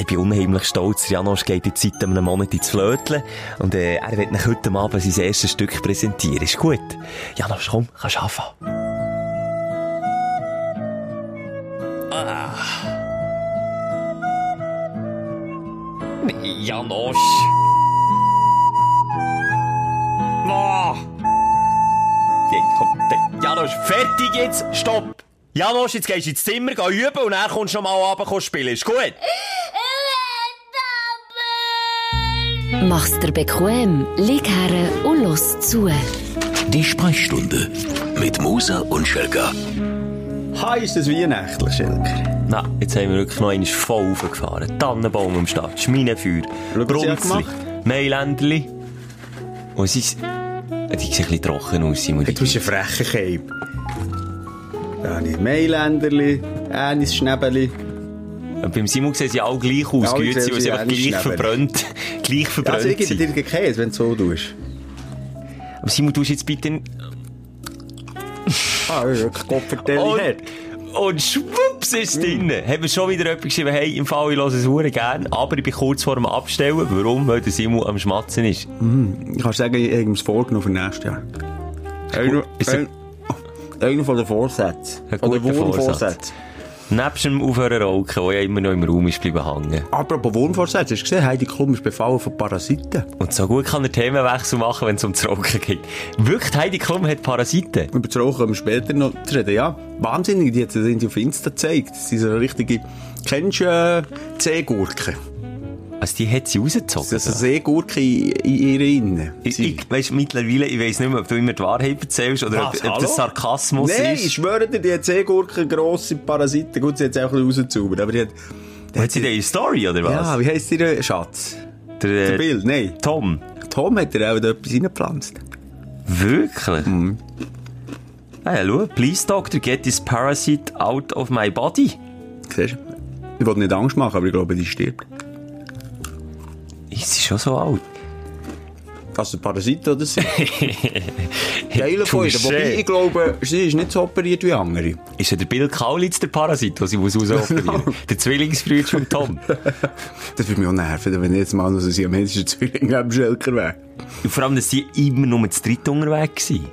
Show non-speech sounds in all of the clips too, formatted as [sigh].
ich bin unheimlich stolz. Janosch geht jetzt seit einem Monat ins Flöteln und äh, er wird nach heute Abend sein erstes Stück präsentieren. Ist gut. Janosch, komm, kannst anfangen. Ah. Janosch. Oh. Janosch, fertig jetzt, stopp! Janosch, jetzt gehst du ins Zimmer, geh üben und dann kommst du noch mal runter spielen. Ist gut? Mach's dir bequem, lieg her und los zu. Die Sprechstunde mit Musa und Schelga. Hi, ist das Weihnachtler, Schelker? Na, jetzt haben wir wirklich noch einmal voll aufgefahren. Tannenbaum am Start, Schminenfeuer, Brunzli. Mailändli. Und ist... Die sieht ein bisschen trocken aus, Simon. Du bist ein frecher Keib. Da habe ich Mailänderli, Änis Schnäbeli. Und beim Simon sehen sie alle gleich aus, Alle Güte, weil sie sie einfach gleich verbrannt, [laughs] gleich verbrannt Also ich gebe dir Käse, wenn du so tust. Aber Simon, du jetzt bitte... Ah, Kopfverteilung Und, hat. und schwupps ist es drin. Haben wir schon wieder jemand geschrieben, hey, im Fall, ich höre es sehr gerne, aber ich bin kurz vor dem Abstellen. Warum? Weil der Simon am Schmatzen ist. Ich kann sagen, ich habe das vorgenommen für nächstes Jahr. Einer, er- ein, einer von den Vorsätzen. Ein guter Wurmvorsätzen. Nebst dem Aufhören rauchen, der ja immer noch im Raum ist, bleiben hängen. Apropos Wurmvorsätze, hast du gesehen, Heidi Klum ist befallen von Parasiten. Und so gut kann er Themenwechsel machen, wenn es um das Rauchen geht. Wirklich, Heidi Klum hat Parasiten. Über das Rauchen kommen wir später noch reden. Ja, wahnsinnig, die hat sie auf Insta gezeigt. Das sind so richtige, kennst du äh, Seegurken? Also die hat sie rausgezogen. Das ist eine Seegurke in, in ihr Innen. Ich, ich weiss, mittlerweile, ich weiss nicht mehr, ob du immer die Wahrheit erzählst oder Was, ob, ob das Sarkasmus Nein, ich ist. schwöre dir, die hat Seegurken, grosse Parasiten. Gut, sie hat es auch ein bisschen rausgezaubert, aber die hat... Hat sie eine Story, oder was? Ja, wie heisst ihr Schatz? der, Der äh, Bild, nein. Tom. Tom hat dir auch da etwas reingepflanzt. Wirklich? Mhm. Ah ja, schau. Please, Doctor, get this parasite out of my body. Siehst du? Ich wollte nicht Angst machen, aber ich glaube, die stirbt. Ist sie schon so alt? Ein Parasit oder sie? [laughs] Geile. Touché. Wobei, ich glaube, sie ist nicht so operiert wie andere. Ist ja der Bill Kaulitz der Parasit, den sie muss rausoperieren muss? der Zwillingsbruder von Tom. [laughs] Das würde mich auch nerven, wenn ich jetzt mal noch so ein siamesischer Zwilling am Schelker wäre. Und vor allem, dass sie immer nur zu dritt unterwegs waren.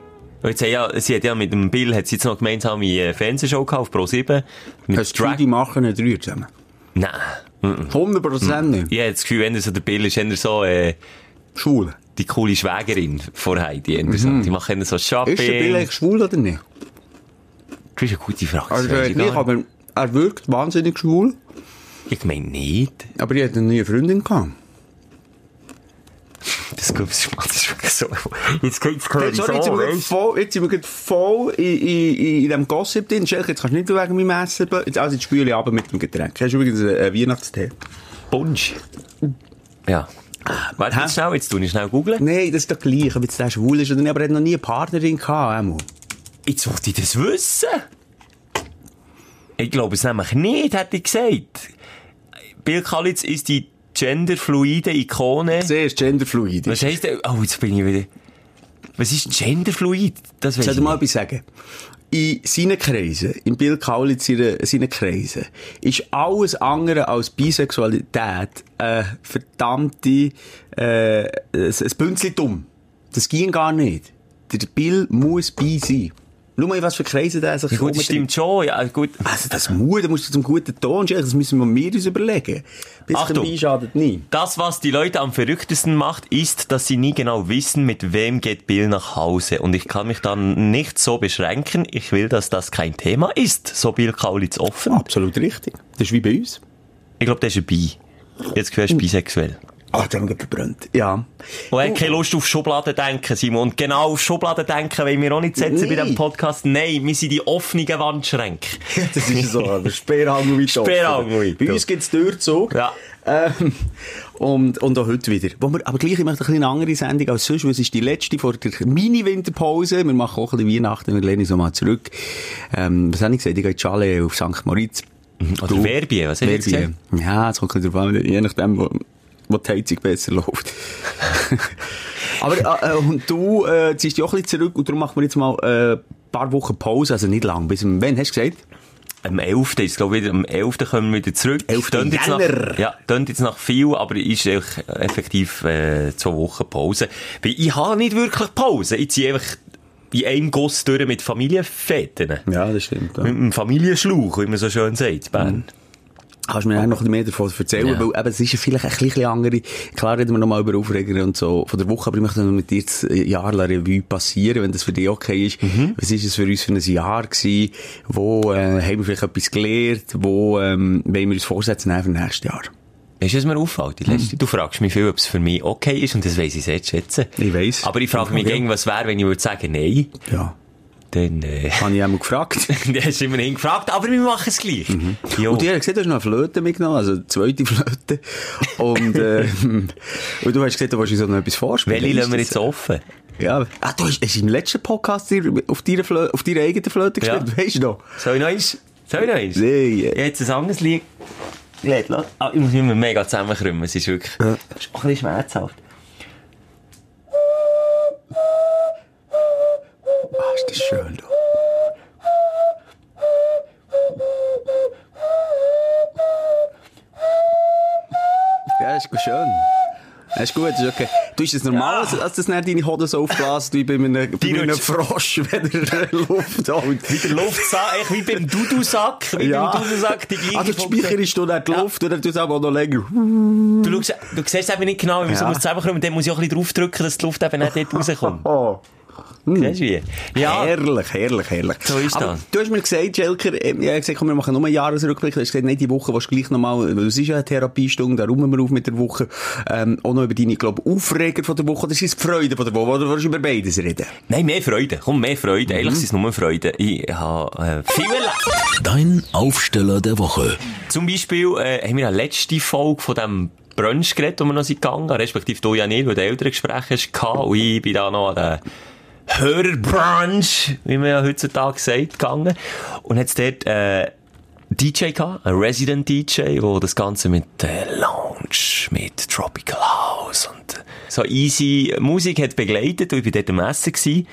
Jetzt, ja, sie hat ja mit dem Bill, hat sie jetzt noch gemeinsame äh, Fernsehshow gehabt auf Pro 7. Mit Hast du die machen drei zusammen? Nein. Mhm. 100% nicht. Ich habe das Gefühl, wenn er so der Bill ist, er so, äh, Schwul. die coole Schwägerin von Heidi. eher so. Die machen eher so Shopping. Mhm. Ist der Bill eigentlich schwul oder nicht? Das ist eine gute Frage. Also, nicht, nicht. aber er wirkt wahnsinnig schwul. Ich meine nicht. Aber ich hatte eine Freundin gehabt. Das, glaub ich, das ist wirklich so. Jetzt geht's Hey, sorry, jetzt sind wir gerade voll, jetzt sind wir gerade voll in, in, in, in dem Gossip drin. Schelke, jetzt kannst du nicht wegen meinem Essen, jetzt- also jetzt spüle ich aber mit dem Getränk. Hast du übrigens einen, Weihnachtstee? Punsch. Ja. Warte, jetzt schnell, jetzt tu ich schnell googeln. Nein, das ist doch gleich, ob jetzt der schwul ist oder nicht, aber er hat noch nie eine Partnerin gehabt, einmal. Jetzt wollte ich das wissen. Ich glaube es nämlich nicht, hätte ich gesagt. Bill Kalitz ist die genderfluide Ikone. Sehr ist genderfluid. Was heisst das? Oh, jetzt bin ich wieder... Was ist genderfluid? Das weiß Soll ich ich mal etwas sagen? In seinen Kreisen, in Bill Kaulitz seinen, Kreisen, ist alles andere als Bisexualität eine verdammte, äh, ein dumm. Das ging gar nicht. Der Bill muss bi sein. Schau mal, was für Kreise der sich Ja, gut, das stimmt schon. Ja, gut. Also, das muss, da musst du zum guten Ton stellen, das müssen wir mir uns überlegen. Bisschen Achtung. bi schadet nie. Das, was die Leute am verrücktesten macht, ist, dass sie nie genau wissen, mit wem geht Bill nach Hause. Und ich kann mich dann nicht so beschränken. Ich will, dass das kein Thema ist. So Bill Kaulitz offen. Absolut richtig. Das ist wie bei uns. Ich glaube, der ist ein Bi. Jetzt gehörst du bisexuell. Ah, der haben wir verbrannt. Ja. Und hat keine Lust auf Schubladen denken, Simon. Und genau auf Schubladen denken wollen wir auch nicht setzen bei Nee. diesem Podcast. Nein, wir sind die offenen Wandschränke. [laughs] Das ist so, aber Sperrhang weit. Sperrhang weit Bei uns offen. gibt's Türzug. Ja. Ähm, und, und auch heute wieder. Wo wir, aber gleich, ich möchte ein eine andere Sendung als sonst, weil es ist die letzte vor der Mini-Winterpause. Wir machen auch ein bisschen Weihnachten, wir lehnen so mal zurück. Ähm, was habe ich gesagt? Ich gehe in Schale auf St. Moritz. Oder Du- Verbie, was hast du Verbien. gesagt? Ja, es kommt ein bisschen drauf an, je nachdem, wo, wo die Heizung besser läuft. [laughs] Aber, äh, äh, und du, äh, ziehst dich auch ein bisschen zurück und darum machen wir jetzt mal, äh, ein paar Wochen Pause, also nicht lang, bis, wann hast du gesagt? Am 11. ist, glaube ich, wieder, am 11. kommen wir wieder zurück. 11. Tönt jetzt nach, ja, tönt jetzt nach viel, aber ist echt effektiv, äh, zwei Wochen Pause. Weil ich habe nicht wirklich Pause. Ich ziehe einfach in einem Guss durch mit Familienfeten. Ja, das stimmt. Ja. Mit einem Familienschlauch, wie man so schön sagt, Bern. Kannst du mir auch noch mehr davon erzählen? Ja. Weil eben, es ist ja vielleicht ein bisschen andere. Klar reden wir nochmal über Aufreger und so von der Woche, aber ich möchte noch mit dir das Jahr Revue passieren, wenn das für dich okay ist. Mhm. Was ist es für uns für ein Jahr gewesen? Wo äh, haben wir vielleicht etwas gelernt? Wo ähm, wollen wir uns vorsetzen für nächstes Jahr? Weißt du, was mir auffällt? Die Hm. letzte, Du fragst mich viel, ob es für mich okay ist, und das weiss ich sehr zu schätzen. Ich weiss. Aber ich frage mich, Ja. gegen was wäre, wenn ich würde sagen, nein, Ja. Dann, äh, Habe ich einmal gefragt. [laughs] dann hast du immerhin gefragt, aber wir machen es gleich. Jo. Und die haben gesehen, du hast noch eine Flöte mitgenommen, also eine zweite [laughs] Flöte. Und, äh, und du hast gesehen, du willst uns noch etwas vorspielen. Welche lassen wir jetzt offen? Ja. Ah, du hast, hast im letzten Podcast auf deiner, Flö auf deiner eigenen Flöte Ja. gespielt, weißt du noch? Soll ich noch eins? Soll ich noch eins? Nee. Ich hätte ein anderes Lied. Lied, Ah, ich muss immer mega zusammenkrümmen. Es ist wirklich, Ja. das ist auch ein bisschen schmerzhaft. Ah, ist das schön, du. Ja, ist gut, schön. Das ist gut, das ist okay. Du, ist es normal, als, als das nicht deine Hoden so aufbläst, wie bei einem, bei einem Frosch, wenn er Luft holt? Wie der Luftsack, wie beim Dudusack. Wie beim Dudusack, die gleiche Also, die speicherst du dann die Luft, oder du aber auch noch länger. Du, schaust, du siehst eben nicht genau, wie man so Ja. muss zusammenkommen und dann muss ich auch ein bisschen draufdrücken, dass die Luft eben nicht dort rauskommt. [laughs] Wie? Ja. Herrlich, herrlich, herrlich. So ist Aber das. Du hast mir gesagt, Jelker, äh, ich habe gesagt, komm, wir machen nur einen Jahresrückblick. Du hast gesagt, nein, die Woche willst du gleich nochmal, weil es ist ja eine Therapiestunde, da räumen wir auf mit der Woche, ähm, auch noch über deine, glaube Aufreger von der Woche, das ist die Freude von der Woche, oder willst du über beides reden? Nein, mehr Freude. Komm, mehr Freude. Mhm. Eigentlich sind es nur Freude. Ich habe äh, viel. Dein Aufsteller der Woche. Zum Beispiel äh, haben wir eine letzte Folge von dem Brunch geredet, wo wir noch sind gegangen, respektive du ja nicht, weil du Elterngespräche hast gehabt, und ich bin da noch an den Hörerbrunch, wie man ja heutzutage sagt, gegangen. Und hat's dort, äh, DJ gehabt, ein Resident DJ, wo das Ganze mit äh, Lounge, mit Tropical House und so easy Musik hat begleitet und ich bin dort am Essen gewesen.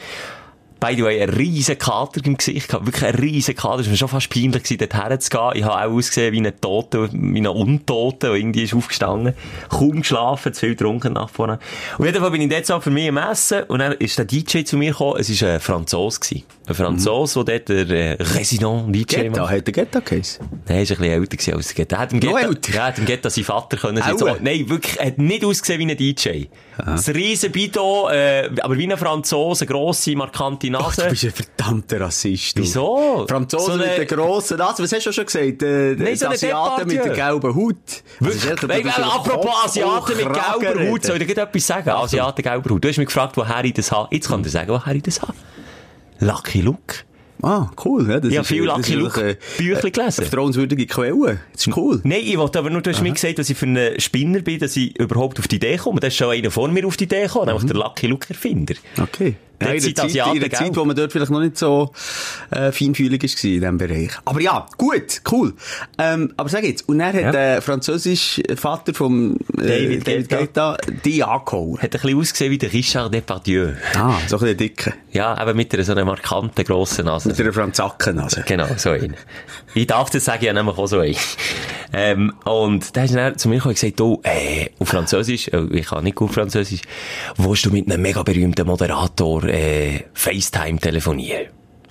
By the way, ein riesen Kater im Gesicht gehabt. Wirklich ein riesen Kater. Es war schon fast peinlich gewesen, dort herzugehen. Ich habe auch ausgesehen wie ein Tote, wie ein Untote, der irgendwie ist aufgestanden. Kaum geschlafen, zu viel getrunken nach vorne. Auf jeden Fall bin ich dort so für mich am Essen und dann ist der DJ zu mir gekommen. Es war ein Franzos gewesen. Ein Franzos, der dort der äh, Resident DJ Getta, macht. hat der Getta geheißen? Nein, er war ein bisschen älter gewesen als der Getta. Er hat Getta, älter? ja, hat im Getta seinen Vater können nein, wirklich, er hat nicht ausgesehen wie ein DJ. Das riesen Bidon, äh, aber wie ein Franzose, grosse, markante Ach, Nase. du bist ein verdammter Rassist. Du. Wieso? Franzosen So mit der grossen Nase. Was hast du schon gesagt? Äh, Nein, so Asiaten mit der gelben Haut. Also, Wirklich? Nein, weil, apropos Asiaten mit gelber. Haut, soll ich dir etwas sagen? Asiaten gelber Haut. Du hast mich gefragt, woher ich das habe. Jetzt kann ich dir sagen, woher ich das habe. Lucky Luke. Ah, cool. Ja, das ist- viel das Lucky Luke Bücher gelesen. vertrauenswürdige Quelle. Das ist cool. Nein, ich wollte aber nur, du hast mir gesagt, dass ich für einen Spinner bin, dass ich überhaupt auf die Idee komme. Da ist schon einer vor mir auf die Idee gekommen, nämlich der Lucky Luke Erfinder. Okay. Ja, in der Zeit, Asiaten, in der? Zeit, wo man dort vielleicht noch nicht so äh, feinfühlig war in diesem Bereich. Aber ja, gut, cool. Ähm, aber sag jetzt, und er hat Ja. der französische Vater vom äh, David Guetta. Guetta die angehauen. Hat ein bisschen ausgesehen wie der Richard Depardieu. Ah, so ein bisschen dicke. Ja, aber mit einer so einer markanten, grossen Nase. Mit einer Franzackennase. Genau, so ein. Ich darf das sagen, ich habe nämlich auch so einen. Ähm, und da ist er zu mir gekommen und gesagt, du, äh, auf Französisch, äh, ich kann nicht gut Französisch, willst du mit einem mega berühmten Moderator, äh, FaceTime telefonieren?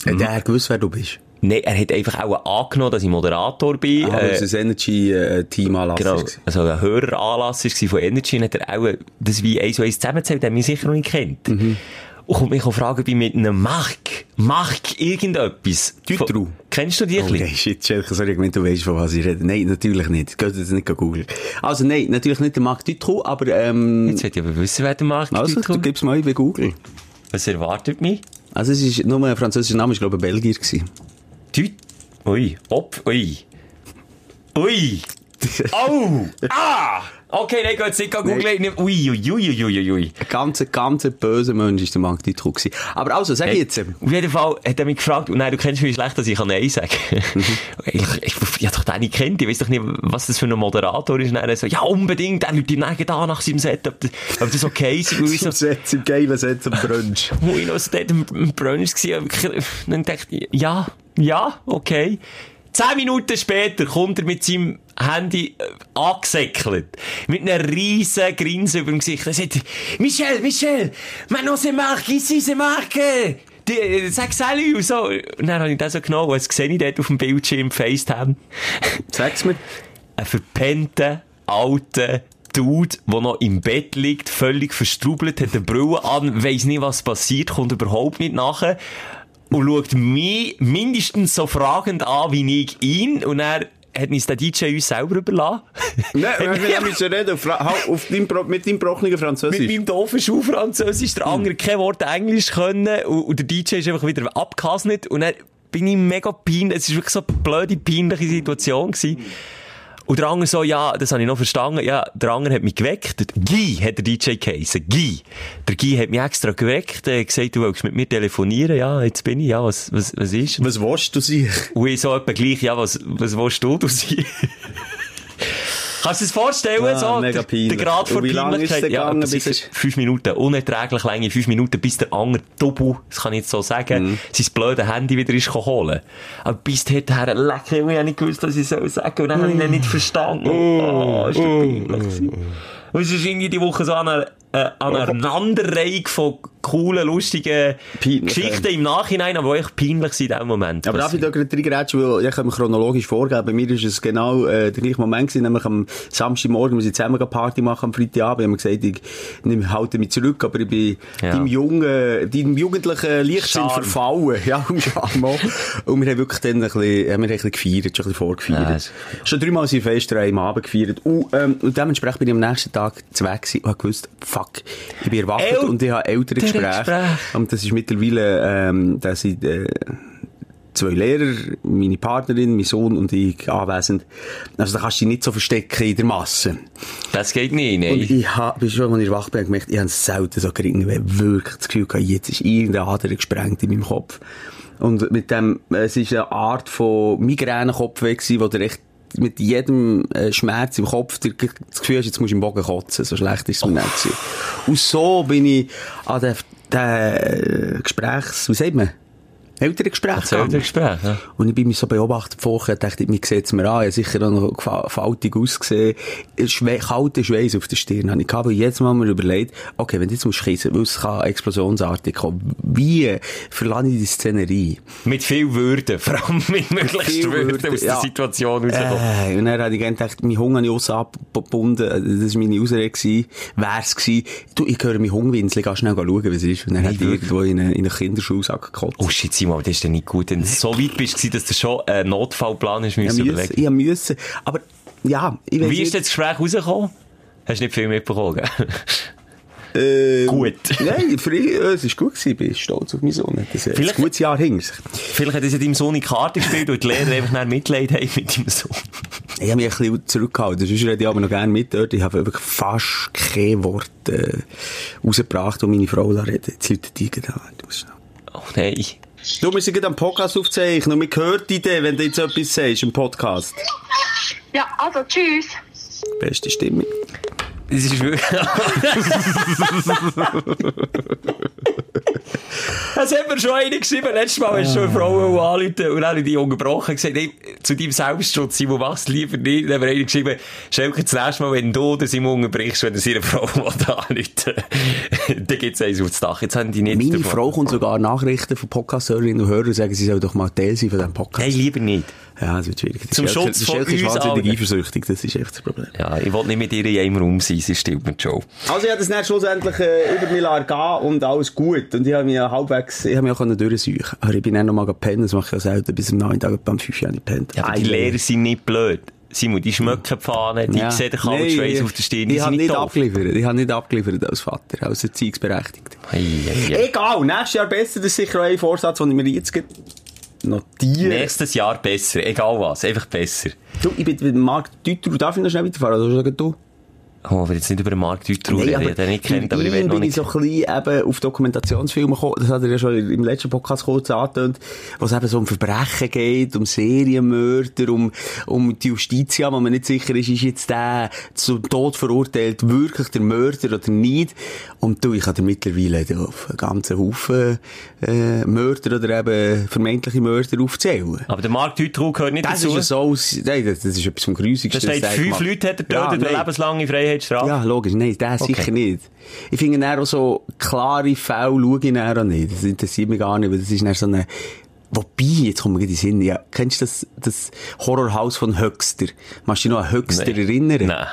Hat er gewusst, wer du bist? Nein, er hat einfach auch angenommen, dass ich Moderator bin. Ah, äh, es ein Energy-Team anlass Genau, also ein Höreranlass war von Energy, und hat er auch das wie eins zu eins zusammenzählt, den mich sicher noch nicht kennt. Mhm. Und kommt mich auch fragen, bei mit einem Mark, Mark irgendetwas. Von- Kennst du die ein Oh, shit, sorry, ich meine, du weißt, von was ich rede. Nein, natürlich nicht. Geht das nicht googeln. Also, nein, natürlich nicht der Marc Dutroux, aber, ähm, Jetzt will ich aber wissen, wer der Mark also, Dutroux- du gibst mal bei Google. Was erwartet mich? Also, es ist nur ein französischer Name, ich glaube, Belgier gewesen. Tüt. Ui. Op. Ui. Ui. [laughs] Oh. ah. Okay, nein, geh jetzt nicht googeln. Ui, ui, ui, ui, ui, ui. Ein ganz, ganz böser Mensch ist der Marc Dutroux gewesen. Aber also, sag Hey, jetzt. ähm, Auf jeden Fall hat er mich gefragt, und nein, du kennst mich schlecht, dass ich Nein sagen kann. [laughs] ich, ich, ich hab doch den nicht kennt, ich weiß doch nicht, was das für ein Moderator ist. Und er so, ja, unbedingt, er Leute neigen da nach seinem Set, ob das, ob das okay ist. Ich [laughs] so, Set, im geilen Set zum Brunch. [laughs] wo ich noch so dort im im Brunch war, dann dachte ich, ja, ja, okay. Zehn Minuten später kommt er mit seinem Handy äh, angesäckelt. Mit einer riesen Grinse über dem Gesicht. Er sagt, Michel, Michel, maintenant c'est marqué, ici c'est marqué. Die, äh, sag salut und so. Und dann habe ich das so genommen, was sehe ich dort auf dem Bildschirm, FaceTime. Sag's mir. Ein verpennter, alter Dude, der noch im Bett liegt, völlig verstrubelt, hat eine Brille an, weiss nicht, was passiert, kommt überhaupt nicht nachher und schaut mich mindestens so fragend an wie ich ihn und er hat uns der DJ uns selber überlassen. Nein, wir [laughs] müssen reden auf, auf dein, mit deinem gebrochenen Französisch. Mit meinem doofen Schulfranzösisch, der andere kein Wort Englisch können und, und der DJ ist einfach wieder abgehasnet und dann bin ich mega peinlich, es war wirklich so eine blöde, peinliche Situation gewesen. Und der andere so, ja, das habe ich noch verstanden. Ja, der andere hat mich geweckt. Guy hat der DJ geheissen. Guy. Der Guy hat mich extra geweckt, hat gesagt, du willst mit mir telefonieren. Ja, jetzt bin ich. Ja, was, was, was ist? Was willst du sein? Und ich so etwa gleich, ja, was, was willst du, du sein? Kannst du dir das vorstellen? Ah, so, mega der, peinlich. der Grad vor Peinlichkeit. Ja, gegangen, das bis ist es- fünf Minuten. Unerträglich lange fünf Minuten, bis der andere Double, das kann ich jetzt so sagen, Mhm. sein blöde Handy wieder ist holen. Aber bis dorthin, leck, ich habe nicht gewusst, was ich soll sagen. Und dann habe ich ihn nicht verstanden. Oh, ist das peinlich gewesen. Und es ist irgendwie die Woche so an einer, äh, an einer Aneinanderreihung von coolen, lustigen Peinlichen. Geschichten im Nachhinein, aber die echt peinlich sind in diesem Moment. Aber darf ich da gerade reingrätschen, weil ich kann mir chronologisch vorgeben. Bei mir ist es genau äh, der gleiche Moment gewesen, nämlich am Samstagmorgen, wir sind zusammen eine Party machen am Freitagabend. Ich habe mir gesagt, ich nehme, halte mich zurück, aber ich bin Ja. deinem jungen, deinem jugendlichen Leichtsinn Charme. verfallen. [laughs] Ja, um Charme. Und wir haben wirklich dann ein bisschen, haben wir ein bisschen gefeiert, schon ein bisschen vorgefeiert. Ja, schon dreimal sind Feste am Abend gefeiert. Und, ähm, und dementsprechend bin ich am nächsten Tag zu weg gewesen und habe gewusst, fuck, ich bin erwacht El- und ich habe ältere Gespräche. Gespräche. Und das ist mittlerweile, ähm, dass ich, äh, zwei Lehrer, meine Partnerin, mein Sohn und ich anwesend. Also da kannst du dich nicht so verstecken in der Masse. Das geht nicht, nein. Und ich habe, bis schon, als ich wach bin, gemerkt, ich habe selten so gering, weil wirklich das Gefühl gehabt, jetzt ist irgendeine Ader gesprengt in meinem Kopf. Und mit dem, es ist eine Art von Migränekopfweh gewesen, wo der echt mit jedem äh, Schmerz im Kopf das Gefühl hast, jetzt musst du im Bogen kotzen. So schlecht ist es mir nicht gewesen. Und so bin ich an den, den äh, Gesprächs, wie sagt man? Ältere Gespräche Das ältere Gespräch, ja. und ich bin mich so beobachtet vorher, dachte ich, mir sieht's mir an, ich sicher auch noch faltig ausgesehen. Schwe kalter Schweiß auf der Stirn habe ich gehabt, weil jedes Mal mir überlegt, okay, wenn du jetzt musst kissen, weil es kann explosionsartig kommen, wie verlasse ich die Szenerie? Mit viel Würde, vor allem mit möglichst Würde, Würde, aus der ja. Situation rauskommen. Äh, und dann habe ich gedacht, mein Hunger habe ich aussen abgebunden, das war meine Ausrede gewesen, wär's gewesen, du, ich höre meinen Hungerwinzel, geh schnell schauen, wie es ist. Und dann hat ich irgendwo in einen, in einen Kinderschulsack gekotzt. Oh shit, Simon, das ist ja nicht gut. Wenn du so weit bist, dass du schon einen Notfallplan hast müssen musste, überlegen. habe müssen, aber, ja, ich Wie ist nicht- das Gespräch rausgekommen? Hast du nicht viel mitbekommen, gell? Ähm, Gut. [laughs] Nein, für ihn, äh, es war gut gewesen, ich bin stolz auf meinen Sohn. Das ist ein Vielleicht- gutes Jahr hinter sich. Vielleicht hat es ja deinem Sohn in die Karte gespielt und die Lehrer einfach nachher Mitleid haben mit deinem Sohn. Ich habe mich ein bisschen zurückgehalten, sonst rede ich aber noch gerne mit dort. Ich habe wirklich fast kein Wort äh, rausgebracht, wo meine Frau redet. Jetzt läutet die gerade an. Musst Oh nein. Du, wir sind gerade am Podcast aufzeichnen und hört die Idee, wenn du jetzt etwas sagst im Podcast. Ja, also tschüss. Beste Stimmung. Das ist wirklich... [laughs] [laughs] Das hat mir schon einer geschrieben. Letztes Mal du schon eine Frau anrufen und dann habe ich die unterbrochen und gesagt, hey, zu deinem Selbstschutz, Simon, mach's lieber nicht. Dann haben wir einer geschrieben, Schelke, das nächste Mal, wenn du oder Simon unterbrichst, wenn er seine Frau [laughs] anrufen dann gibt's eins aufs Dach. Jetzt haben die nicht Meine davon. Frau kommt sogar Nachrichten von Podcast-Hörerinnen und Hörern und sagen, sie soll doch mal Teil sein von diesem Podcast. Nein, lieber nicht. Ja, das wird schwierig. Zum Schelke- Schutz von Schelke ist uns wahnsinnig eifersüchtig, das ist echt das Problem. Ja, ich wollte nicht mit ihr in einem Raum sein, sie stillt mir schon. Also ich habe das dann schlussendlich äh, über mich gehen und alles gut. Und ich habe mich halbwegs, ich habe mich auch durchsuchen. Aber ich bin dann noch mal gepennt, das mache ich ja selten, bis am Nachmittag beim 5 Uhr nicht gepennt. Ja, aber die Lehrer sind nicht blöd. Simon, die schmecken die Fahne, die Ja. sehen den Schweiß ich- auf der Stirn, die Ich sind habe nicht nicht doof. abgeliefert. Ich habe nicht abgeliefert als Vater, als Erziehungsberechtigter. Egal, nächstes Jahr besser, das ist sicher auch ein Vorsatz, den ich mir jetzt gerade notiere. Nächstes Jahr besser, egal was, einfach besser. Du, ich bin mit Marc Deuter, darf ich noch schnell weiterfahren? Oder sagen du? Oh, ich will jetzt nicht über den Markt Deutschrau reden, ich den nicht kennt, aber ich will noch bin nicht... ich so ein bisschen eben auf Dokumentationsfilme gekommen, das hat er ja schon im letzten Podcast kurz angetönt, wo es eben so um Verbrechen geht, um Serienmörder, um, um die Justitia, wo man nicht sicher ist, ist jetzt der zum Tod verurteilt wirklich der Mörder oder nicht. Und du, ich habe mittlerweile auf einen ganzen Haufen äh, Mörder oder eben vermeintliche Mörder aufzählen. Aber der Markt Deutschrau gehört nicht Das dazu. ist ja so, nein, das, das ist etwas vom Da Grusigsten. steht, das er fünf. Leute hat er Ja, getötet, nein. lebenslange Freiheitsstrafe. Ja, logisch. Nein, das Okay. sicher nicht. Ich finde auch so klare Fälle schaue ich auch nicht. Das interessiert mich gar nicht, weil das ist dann so eine, Wobei, jetzt mir gerade in den Sinn, ja, kennst du das, das Horrorhaus von Höxter? Machst du dich noch an Höxter Nein. erinnern? Nein.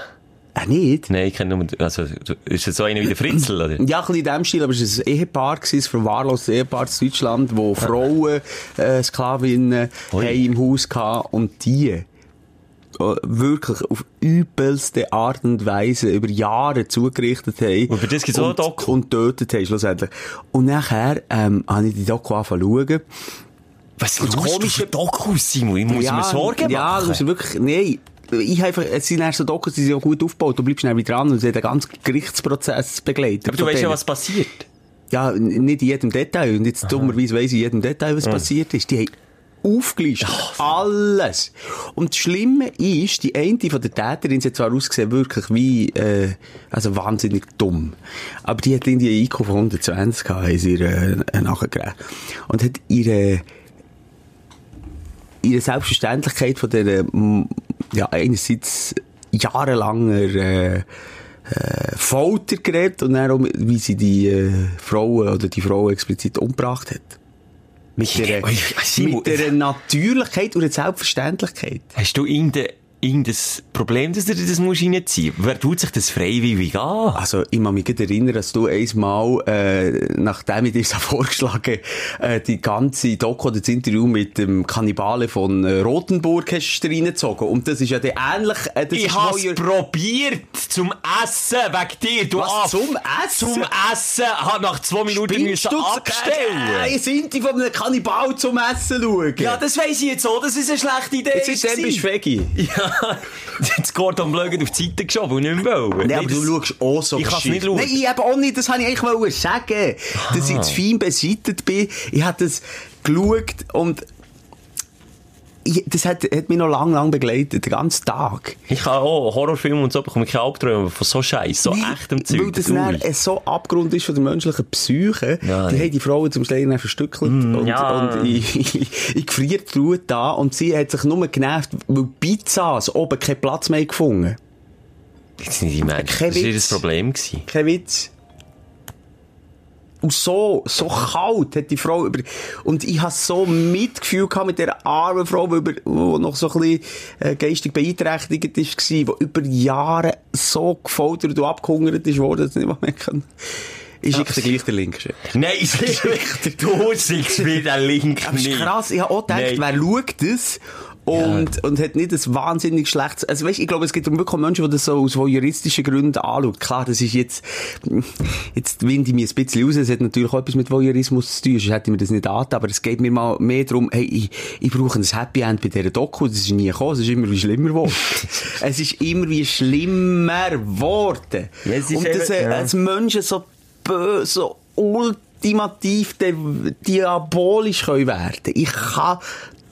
Ah, nicht? Nein, ich kenne nur, also, ist das so einer wie der Fritzl, oder? Ja, ein bisschen in dem Stil, aber es war ein Ehepaar, gewesen, ein verwahrloses Ehepaar in Deutschland, wo Frauen, äh, Sklavinnen, im Haus hatten und die wirklich auf übelste Art und Weise über Jahre zugerichtet haben. Und das gibt's auch und, Doku? Und tötet haben, schlussendlich. Und nachher, ähm, habe ich die Doku angefangen zu schauen. Was Und das Komische- für Dokus, Simon? Ich muss mir Sorgen ja, machen. du musst wirklich, nein. Ich einfach, es sind erst so Dokus, die sind auch gut aufgebaut. Du bleibst schnell wieder dran und sie hat einen ganzen Gerichtsprozess begleitet. aber du weißt ja, denen. was passiert. Ja, nicht in jedem Detail. Und jetzt dummerweise weiss ich in jedem Detail, was passiert ist. Die haben aufgelistet. Alles. Und das Schlimme ist, die eine von der Täterin, sie hat zwar ausgesehen wirklich wie, äh, also wahnsinnig dumm. Aber die hat irgendwie einen IQ von 120 gehabt, haben sie ihr, äh. Und hat ihre, ihre Selbstverständlichkeit von der, ja, einerseits jahrelanger, äh, äh, Folter geredet und dann auch, wie sie die äh, Frauen oder die Frau explizit umgebracht hat. Mit der, mit der Natürlichkeit und der Selbstverständlichkeit. Hast du irgendein, irgendein Problem, dass du dir das musst reinziehen musst? Wer tut sich das freiwillig an? Also, ich kann mich gerade erinnern, dass du einmal, äh, nachdem ich dir das [laughs] vorgeschlagen äh, die ganze Doku oder das Interview mit dem Kannibale von äh, Rothenburg hast du reingezogen. Und das ist ja der ähnlich, äh, das Ich hab's neuer- probiert zum Essen, wegen dir, du Was, Aff. zum Essen? Zum Essen, hab nach zwei Minuten Spinnst müssen abstellen. Äh, sind die von einem Kannibal zum Essen schauen? Ja, das weiss ich jetzt auch, das ist eine schlechte Idee. Jetzt ist dann bist du Veggie. Ja, [laughs] jetzt Gordon Blögen auf die Seite geschoben und nicht mehr wollen. Nee, aber das- du schaust auch so Ich kann's Shit. nicht schauen. Nein, ich eben auch nicht. Das wollte ich eigentlich sagen. Dass ich zu fein beseitigt bin. Ich habe das geschaut und ich, das hat, hat mich noch lang, lang begleitet. Den ganzen Tag. Ich kann auch Horrorfilme und so bekomme ich keine Albträume von so Scheiß, so Nee, echtem Zeug. Weil das dann so Abgrund ist von der menschlichen Psyche. Ja, die haben die Frauen zum Schläger dann verstückelt. und, ja. und [laughs] ich, gefriert die Ruhe da und sie hat sich nur genervt, weil Pizzas oben keinen Platz mehr gefunden. Das ist nicht mein Kein Das war ihr. Problem. Gewesen. Kein Witz. Und so, so kalt hat die Frau über, und ich habe so Mitgefühl gehabt mit der armen Frau, die, über, die noch so ein bisschen äh, geistig beeinträchtigt ist, die über Jahre so gefoltert und abgehungert ist worden, dass sie nicht mehr kann. Ist der gleich der Linke. Nein, es ist wirklich, [laughs] du siehst wie der Link es ist nicht. krass, ich habe auch gedacht, Nein. wer schaut das? Und, und hat nicht ein wahnsinnig schlechtes, also weißt, ich glaube, es gibt wirklich Menschen, die das so aus voyeuristischen Gründen anschauen. Klar, das ist jetzt, jetzt winde ich mich ein bisschen raus, es hat natürlich auch etwas mit Voyeurismus zu tun, sonst hätte ich mir das nicht an, aber es geht mir mal mehr darum, hey, ich, ich brauche ein Happy End bei dieser Doku, das ist nie gekommen, es ist immer wie schlimmer geworden. [laughs] es ist immer wie schlimmer geworden. Ja, und dass, äh, ja. als Menschen so böse, so ultimativ di- diabolisch können werden. Ich kann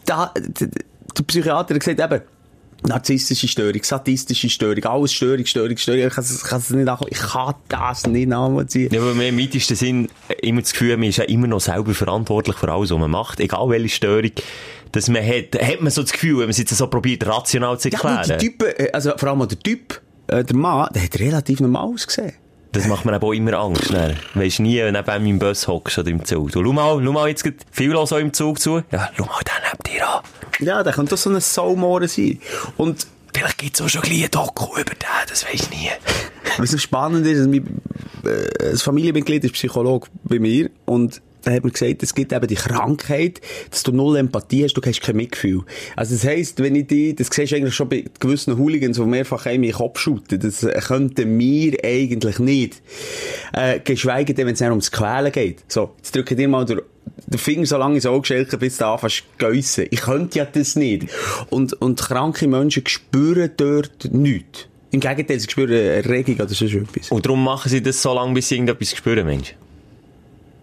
da, der Psychiater hat gesagt, eben, narzisstische Störung, sadistische Störung, alles Störung, Störung, Störung. Ich kann es ich kann es nicht nachvollziehen. Ich kann das nicht nachvollziehen. Ja, weil man im weitesten Sinn immer das Gefühl, man ist ja immer noch selber verantwortlich für alles, was man macht, egal welche Störung dass man hat, hat man so das Gefühl, wenn man es jetzt so probiert, rational zu Ja, erklären. aber die Typen, äh, also vor allem der Typ, äh, der Mann, der hat relativ normal ausgesehen. Das macht mir aber auch immer Angst. Ne? Weisst nie, wenn du neben im Bus hockst oder im Zug. Du, schau mal, schau mal jetzt viel los im Zug zu. Ja, schau mal den neben dir an. Ja, der könnte doch so ein Saumore sein. Und Vielleicht gibt's auch schon ein bisschen ein Doku über den, das weisst nie. Was so spannend ist, dass mein, äh, ein Familienmitglied ist Psychologe bei mir und da hat mir gesagt, es gibt eben die Krankheit, dass du null Empathie hast, du hast kein Mitgefühl. Also das heisst, wenn ich die, das siehst du eigentlich schon bei gewissen Hooligans, die mehrfach in den Kopf schütten, das könnten wir eigentlich nicht. Äh, geschweige denn, wenn es dann ums Quälen geht. So, jetzt drücke dir mal den, den Finger so lange ins Auge schelken, bis du anfängst zu geissen. Ich könnte ja das nicht. Und, und kranke Menschen spüren dort nichts. Im Gegenteil, sie spüren Erregung oder so etwas. Und darum machen sie das so lange, bis sie irgendetwas spüren, Mensch.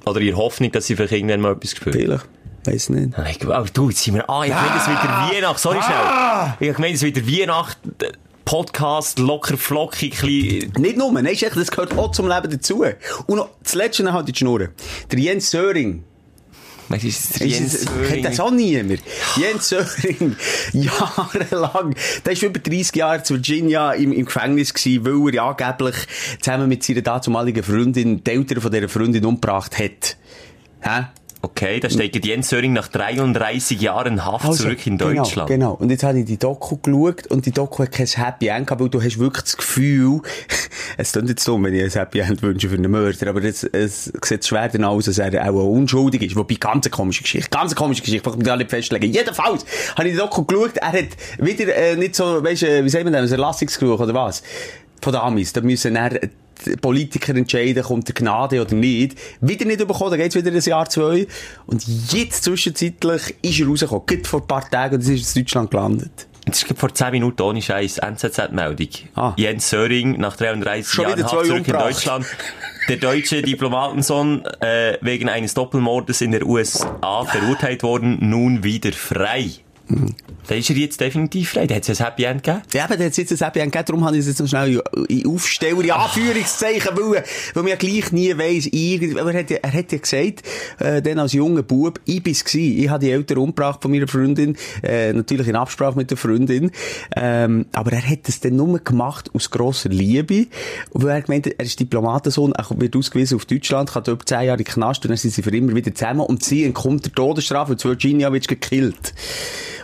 Oder ihr Hoffnung, dass sie vielleicht irgendwann mal etwas spüren. Vielleicht. Weiss nicht. Aber du, jetzt sind wir, ah, ich meine, es wird der Weihnacht, sorry schnell. Ich meine, es wird der Weihnacht, äh, Podcast, locker, flockig, klein, Nicht nur, nein, das gehört auch zum Leben dazu. Und noch, das Letzte noch halt die Schnur. Der Jens Söring. Weißt ist Ist Jens es- Söring. Kennt das auch niemand? Jens Söring, [laughs] jahrelang, der ist über 30 Jahre zu Virginia im, im Gefängnis gewesen, weil er ja angeblich zusammen mit seiner dazumaligen Freundin die Eltern von dieser Freundin umgebracht hat. Hä? Okay, da steht jetzt Jens Söring nach 33 Jahren Haft zurück in Deutschland. Genau, genau. Und jetzt habe ich die Doku geschaut und die Doku hat kein Happy End gehabt, weil du hast wirklich das Gefühl, [laughs] es klingt jetzt dumm, wenn ich ein Happy End wünsche für einen Mörder, aber es, es sieht schwer dann aus, dass er auch unschuldig ist. Wobei, ganz eine komische Geschichte. Ganz eine komische Geschichte, ich kann mich nicht festlegen. Jedenfalls habe ich die Doku geschaut, er hat wieder äh, nicht so, weißt du, wie sagt man das, ein Erlassungsgesuch oder was? Von den Amis. Da müssen er Politiker entscheiden, kommt der Gnade oder nicht. Wieder nicht bekommen, dann geht's wieder ein Jahr, zwei. Und jetzt zwischenzeitlich ist er rausgekommen. Gerade vor ein paar Tagen und es ist in Deutschland gelandet. Jetzt ist vor 10 Minuten ohne Scheiß NZZ-Meldung. Ah. Jens Söring nach 33 Schon Jahren Haft zurück in. Deutschland. Der deutsche Diplomatensohn äh, wegen eines Doppelmordes in der USA verurteilt worden, nun wieder frei. Da ist er jetzt definitiv frei. Da hat es ein Happy End gegeben. Ja, aber der hat jetzt ein Happy End gegeben, darum habe ich es jetzt noch schnell in Aufsteller, in Anführungszeichen, weil, weil man ja gleich nie weiss, irgendwie, aber er hat, ja- er hat ja gesagt, äh, dann als junger Bub, ich bin's gsi, ich habe die Eltern umgebracht von meiner Freundin, äh, natürlich in Absprache mit der Freundin, ähm, aber er hat es dann nur gemacht aus grosser Liebe, weil er gemeint er ist Diplomatensohn, er wird ausgewiesen auf Deutschland, kann dort 10 Jahre in Knast, und dann sind sie für immer wieder zusammen, und sie entkommt der Todesstrafe, und zu Virginia wird gekillt.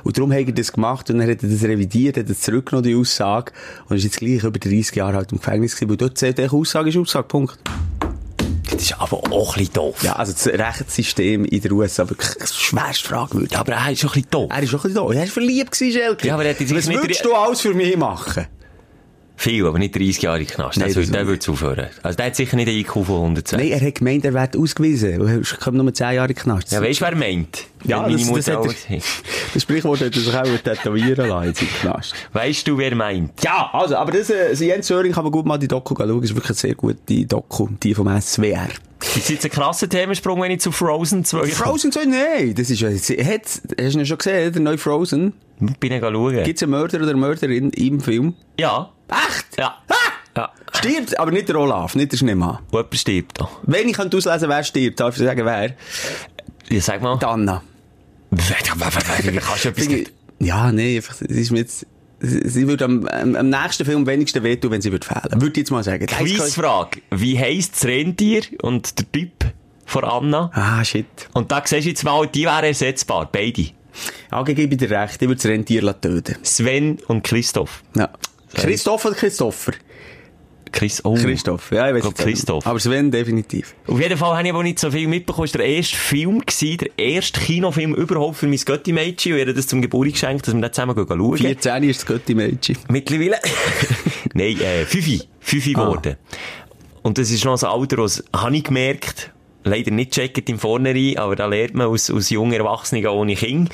Und darum hat er das gemacht und dann hat er das revidiert, hat er zurückgenommen, die Aussage. Und ist jetzt gleich über 30 Jahre halt im Gefängnis gewesen, weil dort zählt Aussage ist Aussage, Punkt. Das ist aber auch ein bisschen doof. Ja, also das Rechtssystem in der USA wirklich schwerst fragwürdig. Aber er ist schon ein bisschen doof. Er ist auch ein bisschen da. Er ist verliebt Schelke. Ja, aber er hat jetzt Was nicht- würdest du alles für mich machen? Viel, aber nicht 30 Jahre in Knast. Nein, Das der würde aufhören. Also der hat sicher nicht einen IQ von 110. Nein, er hat gemeint, er wird ausgewiesen. Er kommt nur 10 Jahre in Knast. Ja, weißt du, wer meint? Ja, meine das- das hat er-. [laughs] Das Sprichwort hat er sich auch tätowieren lassen jetzt im Knast. Weißt du, wer meint? Ja, also, aber das, äh, also Jens Söring kann man gut mal die Doku schauen. Das ist wirklich eine sehr gute Doku. Die vom SWR. Das ist jetzt ein krasser Themensprung, wenn ich zu Frozen 2 komme. Frozen 2? Nein, das ist ja, hast du ihn schon gesehen, der neue Frozen? Bin ich schauen. Gibt's einen Mörder oder eine Mörderin im Film? Ja. Echt? Ja. Ja. Stirbt, aber nicht der Olaf, nicht der Schneemann. Und jemand stirbt da. Wenn ich könnte auslesen, wer stirbt, darf ich sagen, wer? Ja, sag mal. Anna. Kannst du etwas... Ja, nee, einfach, es ist mir jetzt, sie würde am, am, nächsten Film wenigsten wehtun, wenn sie würde fehlen. Würde ich jetzt mal sagen. Quizfrage. Wie heisst das Rentier und der Typ von Anna? Ah, shit. Und da siehst du jetzt mal, die wären ersetzbar. Beide. Ja, gebe ich dir recht, ich würde das Rentier töten. Sven und Christoph. Ja. Christoph oder Christopher? Chris, oh. Christoph, ja, ich weiß Ich glaub, Christoph. Aber Sven definitiv. Auf jeden Fall habe ich aber nicht so viel mitbekommen. Es war der erste Film, gewesen, der erste Kinofilm überhaupt für mein Götti-Mädchen. Und ihr das zum Geburtstag geschenkt, dass wir das zusammen schauen. 14 ist das Götti-Mädchen. Mittlerweile. [laughs] Nein, äh, Fifi. Fifi Ah. geworden. Und das ist noch so ein Alter, das habe ich gemerkt, leider nicht checkt im Vornherein, aber da lernt man aus, aus jungen Erwachsenen ohne Kind,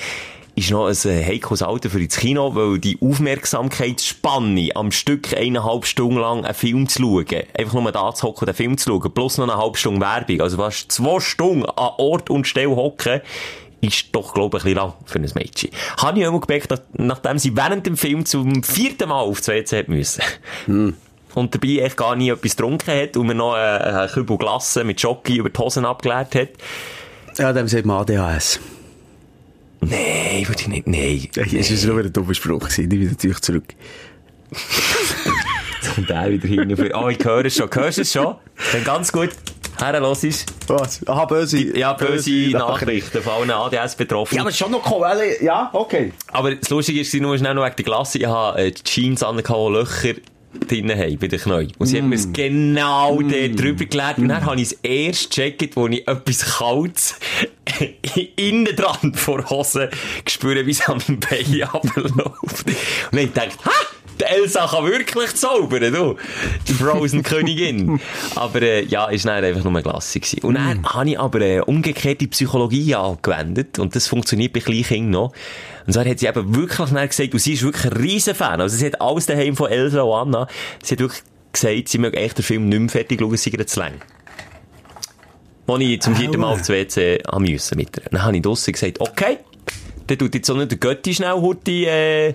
ist noch ein äh, heikles Alter für ins Kino, weil die Aufmerksamkeitsspanne am Stück eineinhalb Stunden lang einen Film zu schauen, einfach nur da zu hocken, den Film zu schauen, plus noch eine halbe Stunde Werbung, also fast zwei Stunden an Ort und Stelle hocken, ist doch, glaube ich, ein bisschen lang für ein Mädchen. Habe ich mal gemerkt, nachdem sie während dem Film zum vierten Mal aufs WC hat müssen. Und dabei echt gar nie etwas getrunken hat und mir noch äh, einen Kübel Glasse mit Jockey über die Hosen abgeleert hat. Ja, dem sagt man ADHS. Nein, würde ich nicht, nein. Das war nur ein dummer Spruch. Ich bin natürlich zurück. [laughs] Und der wieder hinten. Oh, ich höre es schon. Hörst du es schon? Dann ganz gut. Her, los ist. Was? Aha, böse. Ja, böse Nachrichten von allen ADS betroffen. Ja, aber schon noch cool. Ja, okay. Aber das Lustige ist, nur schnell noch wegen der Glasse. Ich habe äh, Jeans angehabt, die Löcher drinnen haben, bei den Knien. Und sie haben mir es genau dort drüber gelegt. Und dann habe ich es erst gecheckt, wo ich etwas Kaltes [laughs] innen dran vor Hose gespürt, wie es an meinem Bein [laughs] abläuft. Und ich gedacht, ha! Die Elsa kann wirklich zaubern, du. Die Frozen-Königin. [laughs] Aber äh, ja, ist dann einfach nur eine Klasse gewesen. Und dann Mm. habe ich aber äh, umgekehrte Psychologie angewendet. Und das funktioniert bei Kleinkindern noch. Und zwar hat sie eben wirklich dann gesagt, und sie ist wirklich ein riesen Fan. Also sie hat alles daheim von Elsa und Anna. Sie hat wirklich gesagt, sie möge echt den Film nicht mehr fertig schauen, es sei zu lang. Als ich zum vierten Mal aufs WC haben müssen mit ihr. Dann habe ich draussen gesagt, okay, dann tut jetzt so nicht der Götti schnell heute, äh,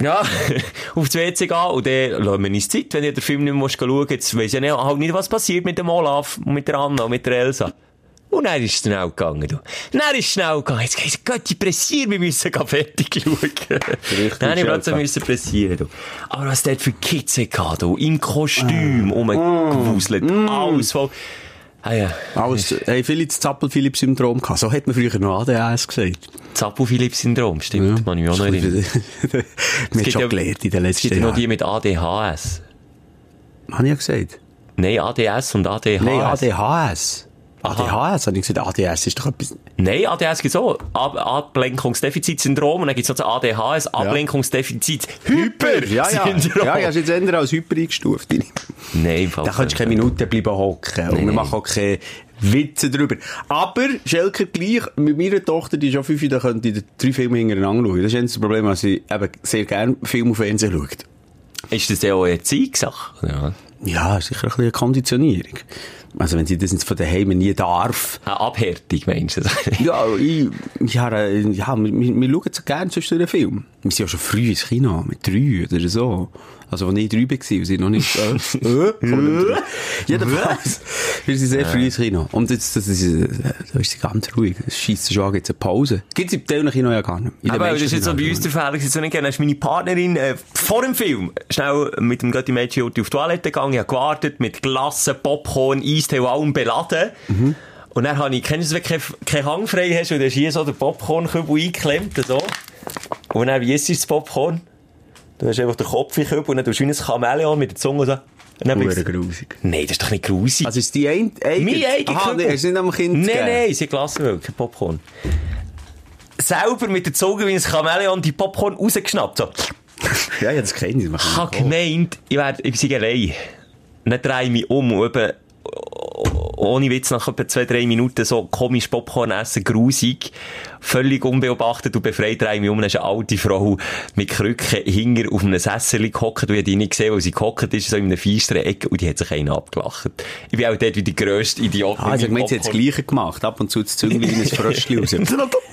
ja, [laughs] aufs WC gehen und dann lassen wir uns Zeit, wenn ihr den Film nicht mehr schauen wollt. Jetzt weiss ich ja nicht, halt nicht, was passiert mit dem Olaf und mit der Anna und mit der Elsa. Und dann ist es schnell gegangen, du. Dann ist es schnell gegangen. Jetzt heisst es, Götti, pressier, wir müssen fertig schauen. dann habe ich plötzlich müssen pressieren, du. Aber was dort für Kids hatte, du, im Kostüm, rumgewuselt, alles voll. Ah ja, Alles, hey, viele das Zappel-Philipp-Syndrom gehabt. So hat man früher noch ADHS gesagt. Zappel-Philipp-Syndrom, stimmt, man ich mich auch noch erinnern. [laughs] Wir haben gibt schon ja- gelernt in den Es letzten gibt ja noch Jahren. die mit ADHS. Habe ich ja gesagt. Nein, ADS und ADHS. Nein, ADHS. ADHS, habe ich gesagt. ADS ist doch etwas... Nein, ADHS gibt's auch. Ab Ablenkungsdefizitsyndrom und dann gibt's noch das ADHS, Ablenkungsdefizit Hyper Ja, ja. Ja, ja, hast jetzt eher als Hyper eingestuft. Nein, im Fall. Da kannst du keine Minuten bleiben hocken. Und wir Nee. machen auch keine Witze drüber. Aber, Schelker gleich, mit meiner Tochter, die ist schon fünf, da könnte ich drei Filme hintereinander schauen. Das ist das Problem, dass sie eben sehr gerne Film auf Fernsehen schaut. Ist das ja auch eine Erziehungssache? Ja. Ja, sicher ein bisschen eine Konditionierung. Also, wenn sie das jetzt von daheim nie darf. Eine Abhärtung, meinst du? [laughs] Ja, ich, ja, ja, wir, wir schauen so gerne durch den Film. Wir sind ja schon früh ins Kino, mit drei oder so. Also, als ich drei war, sie noch nicht, [laughs] äh, äh. Jedenfalls, wir sind sehr früh ins Kino. Und jetzt, das ist, äh, da ist sie ganz ruhig. Es scheisst schon an, gibt's eine Pause. Gibt's im Teil Kino ja gar nicht. Aber das ist jetzt so bei uns der Fall, gewesen, so nicht gerne. Ist meine Partnerin äh, vor dem Film schnell mit dem Götti Mädchen auf die Toilette gegangen, ich gewartet, mit Glassen, Popcorn, Eistee und allem beladen. Und dann habe ich, kennst du, wenn du keinen keinen Hang frei hast, und dann ist hier so der Popcornkübel eingeklemmt, so. Und dann, wie ist das Popcorn? Du hast einfach den Kopf in den Kübel und dann tust du wie ein Chamäleon mit der Zunge so. Hure grusig. Nein, das ist doch nicht grusig. Also, ist die ein, eigene? Mein eigener Aha, Kübel. nee, hast du nicht am Kind Nein, gegeben? nein, sie gelassen, weil kein Popcorn. Selber mit der Zunge wie ein Chamäleon die Popcorn rausgeschnappt. So. [laughs] Ja, ja, das kenne ich. Ich habe gemeint, ich werde, ich sei allein. Dann drehe ich mich um und eben, ohne Witz, nach etwa zwei, drei Minuten so komisch Popcorn essen, grusig, völlig unbeobachtet und befreit ich mich um. Dann ist eine alte Frau mit Krücken hinger auf einem Sessel gehockt ich habe die nicht gesehen, weil sie gehockt ist, so in einer feisteren Ecke und die hat sich einen abgelacht. Ich bin auch dort wie die grösste Idiot. Ah, mit ich gemeint, sie hat das. Gleiche gemacht. Ab und zu das Züngli in ein Fröschli raus. [laughs]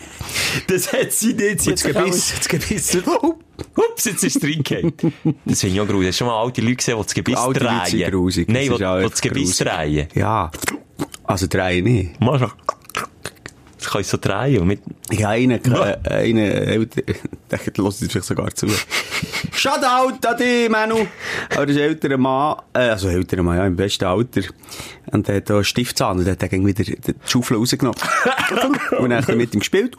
Das hat sie nicht. Sie Und das hat sich Gebiss, das Gebiss. [laughs] Ups, jetzt ist es reingegangen. Das finde ich auch gruselig. Hast du schon mal alte Leute gesehen, die das Gebiss Alte Leute sind drehen? grusig. Nein, die das Gebiss drehen. Ja. Also drei nicht. Mal so. Das kann ich so drehen. Mit, Ich habe einen, äh, einen älter, [laughs] der hört vielleicht sogar zu. Shoutout an dich, Manu! Aber das ist ein älterer Mann, äh, also älterer Mann, ja, im besten Alter. Und der hat einen Stiftzahn und der hat dann wieder die Schaufel rausgenommen. [laughs] und dann hat er mit ihm gespielt.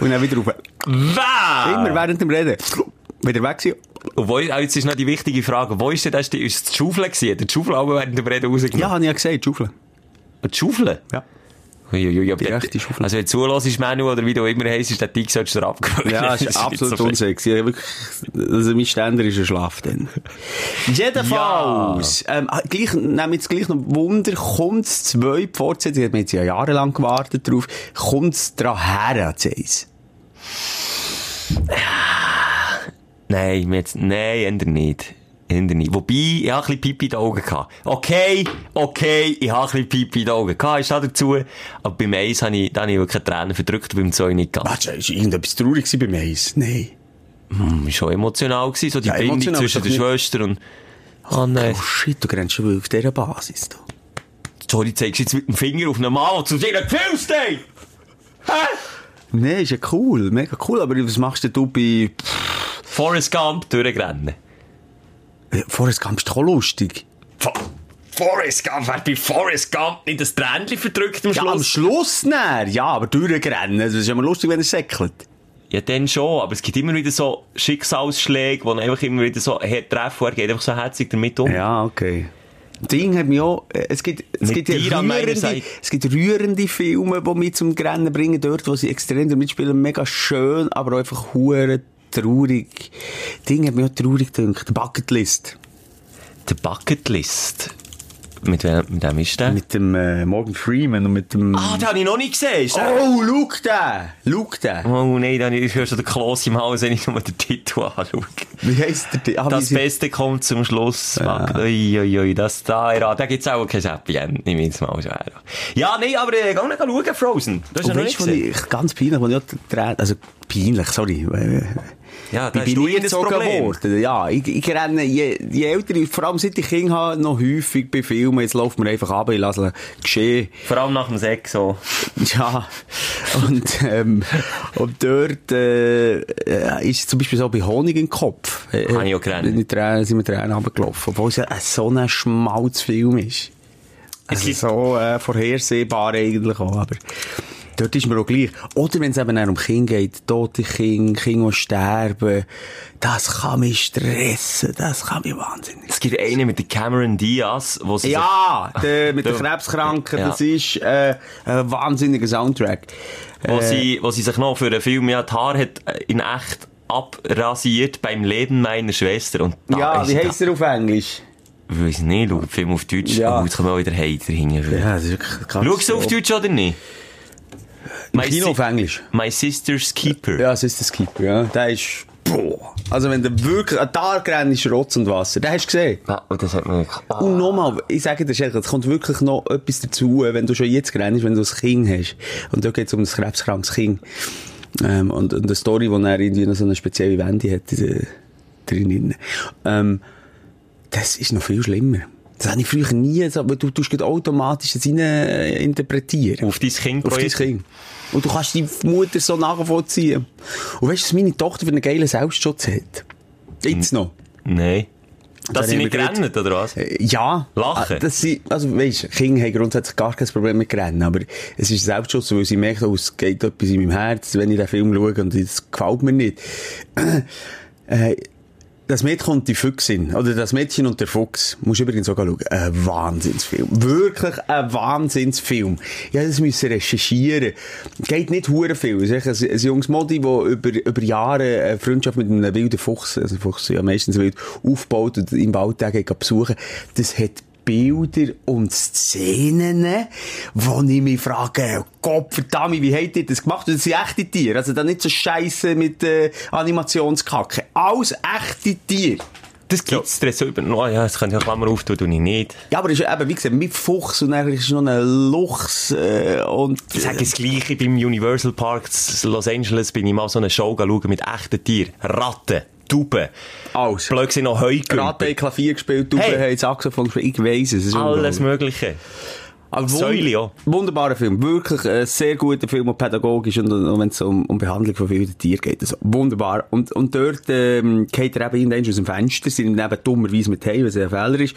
Und dann wieder rauf. Wow! Immer während dem Reden. Wieder weg gewesen. Und wo, ah, jetzt ist noch die wichtige Frage. Wo ist denn das? Ist es die Schaufel gewesen? Die Schaufel während dem Reden Ja, rausgenommen? habe ich ja gesagt, Schaufel. Die Schaufel? Ja. Uiuiui, aber der-. Also wenn du zulässt, Manu, oder wie du immer heisst, ist der Dick solltest du dir abgewöhnen. Ja, [laughs] das ist absolut so unsexy. Ja, wirklich, also mein Ständer ist ein Schlaf dann. [laughs] Jedenfalls, ähm, ah, gleich, nehmen jetzt gleich noch Wunder, kommt es zwei, Fortsetzung, wir haben jetzt ja jahrelang gewartet drauf, kommt es dran her, das Eis? Nein, jetzt, nein, ändern nicht. Ändern nicht. Wobei, ich habe ein bisschen Pipi in den Augen gehabt. Okay, okay, ich habe ein bisschen Pipi in den Augen gehabt, ist da dazu. Aber beim Eis habe ich, da habe ich wirklich Tränen verdrückt, beim Zwei nicht gegangen. Was, ist irgendetwas traurig beim Eis? Nein. Hm, schon emotional gewesen, so die Ja, Bindung zwischen der Schwester und, oh nein. Oh shit, du rennst schon auf dieser Basis. Da. Sorry, zeigst du jetzt mit dem Finger auf einen Mann, zu dir Gefühl steht? Hä? Nein, ist ja cool, mega cool, aber was machst denn du bei, Forrest Gump durchrennen. Äh, Forrest Gump ist doch lustig. Fo- Forrest Gump, wer bei Forrest Gump nicht das Tränchen verdrückt am Ja, am Schluss? Schluss näher, ja, aber durchrennen, das ist ja mal lustig, wenn er säckelt. Ja, dann schon, aber es gibt immer wieder so Schicksalsschläge, die einfach immer wieder so treffen, und er geht einfach so herzig damit um. Ja, okay. Ding hat mich auch, äh, es gibt, es Mit gibt, rührende, es gibt rührende Filme, die mich zum Rennen bringen, dort, wo sie extrem damit spielen, mega schön, aber auch einfach hure traurig, Ding hat mich auch traurig gedacht. Bucketlist. Die Bucketlist. Mit wem, mit wem ist der? Mit dem äh, Morgan Freeman und mit dem... ah, den habe ich noch nicht gesehen. Ist der... Oh, schau den! Schau den! Oh nein, dann ich höre schon den Kloß im Haus, wenn ich nur den Titel anschaue. Wie heisst der? Ah, wie Das Beste kommt zum Schluss. Ja. Ui, das da, ja, da gibt's auch kein Happy End, nehme ich jetzt mal schwer. an. Ja, nein, aber äh, geh nicht schauen, Frozen. Das ist ja noch weißt nicht gesehen. ich, ganz peinlich, wo ich auch die also peinlich, sorry. Ja, da Ich bin ein erzogen worden. Ja, ich, ich renne, je, je älter ich, vor allem seit ich Kinder habe, noch häufig bei Filmen, jetzt läuft mir einfach ab, ich lasse es geschehen. Vor allem nach dem Sex so. Ja, und, ähm, und dort, äh, ist zum Beispiel so bei Honig im Kopf. Äh, Habe ich auch gerannt. Sind die Tränen, sind mir Tränen runtergelaufen. Obwohl es ja so ein Schmalzfilm ist. Also gibt- so, äh, vorhersehbar eigentlich auch, aber dort ist mir auch gleich. Oder wenn es eben auch um Kinder geht, tote Kinder, Kinder, die sterben, das kann mich stressen, das kann mich wahnsinnig Es gibt einen mit der Cameron Diaz, wo sie ja, der, mit den Der- [laughs] Krebskranken, Ja. das ist äh, ein wahnsinniger Soundtrack. wo, sie, wo sie sich noch für einen Film, ja, die Haare hat äh, in echt abrasiert beim Leben meiner Schwester. Und Ja, wie heisst er auf Englisch? Ich weiss nicht, schau den Film auf Deutsch. Ja. Oh, jetzt kommen wir auch wieder Hater hinten. Ja, das ist wirklich Schaust du auf Deutsch oder nicht? My, Kino Si- auf Englisch. My Sister's Keeper. Ja, es ist das Keeper, ja. Der ist, boah. Also wenn der wirklich, ein Tag rennt, ist Rotz und Wasser. Den hast du gesehen? Ja, und das hat mir... Und nochmal, ich sage dir, Schelke, es kommt wirklich noch etwas dazu, wenn du schon jetzt rennst, wenn du ein Kind hast. Und da geht es um ein krebskrankes Kind. Ähm, und, und eine Story, wo er irgendwie noch so eine spezielle Wende hat, drin. Ähm, das ist noch viel schlimmer. Das habe ich früher nie, weil du tust automatisch das rein interpretieren. Auf dein Kind Auf dein. Kind. Und du kannst die Mutter so nachvollziehen. Und weißt du, was meine Tochter für einen geilen Selbstschutz hat? Jetzt noch. Nein. Dass sie nicht gerannt, oder was? Äh, Ja. Lachen? Ah, Das sie, also weisst, Kinder haben grundsätzlich gar kein Problem mit Rennen, aber es ist Selbstschutz, weil sie merken, oh, es geht etwas in meinem Herz, wenn ich den Film schaue und das gefällt mir nicht. [clears throat] äh, das Mädchen und die Füchsin, oder das Mädchen und der Fuchs, musst du übrigens auch schauen. Ein Wahnsinnsfilm. Wirklich ein Wahnsinnsfilm. Ja, das müssen recherchieren. Geht nicht hure viel. Es ist ein, ein junges Modi, das über, über Jahre eine Freundschaft mit einem wilden Fuchs, also Fuchs ja meistens wild, aufbaut und im geht besuchen. Das hat Bilder und Szenen, wo ich mich frage, Gott verdammt, wie habt ihr das gemacht? Das sind echte Tiere. Also da nicht so Scheiße mit äh, Animationskacke. Alles echte Tiere. Das gibt's dir so über... Oh, ja, das kann ich auch Klammer auftun, tue ich nicht. Ja, aber es ist eben, wie gesagt, mit Fuchs und dann ist noch ein Luchs äh, und... Ich sage das Gleiche beim Universal Park in Los Angeles bin ich mal so eine Show schauen mit echten Tieren. Ratten, Tauben. Alles. Blöd sind noch Heugümper. Ratte haben Klavier gespielt, du Hey. hey. Saxophon gespielt, ich weiss es. Alles. Mögliche. Aber auch. Wunderbarer Film. Wirklich ein sehr guter Film, und pädagogisch und, und wenn es um, um Behandlung von wilden Tieren geht. Also, wunderbar. Und, und dort ähm, geht er eben irgendwann aus dem Fenster, sind ihm eben dummerweise mit heim, was ein Fehler ist.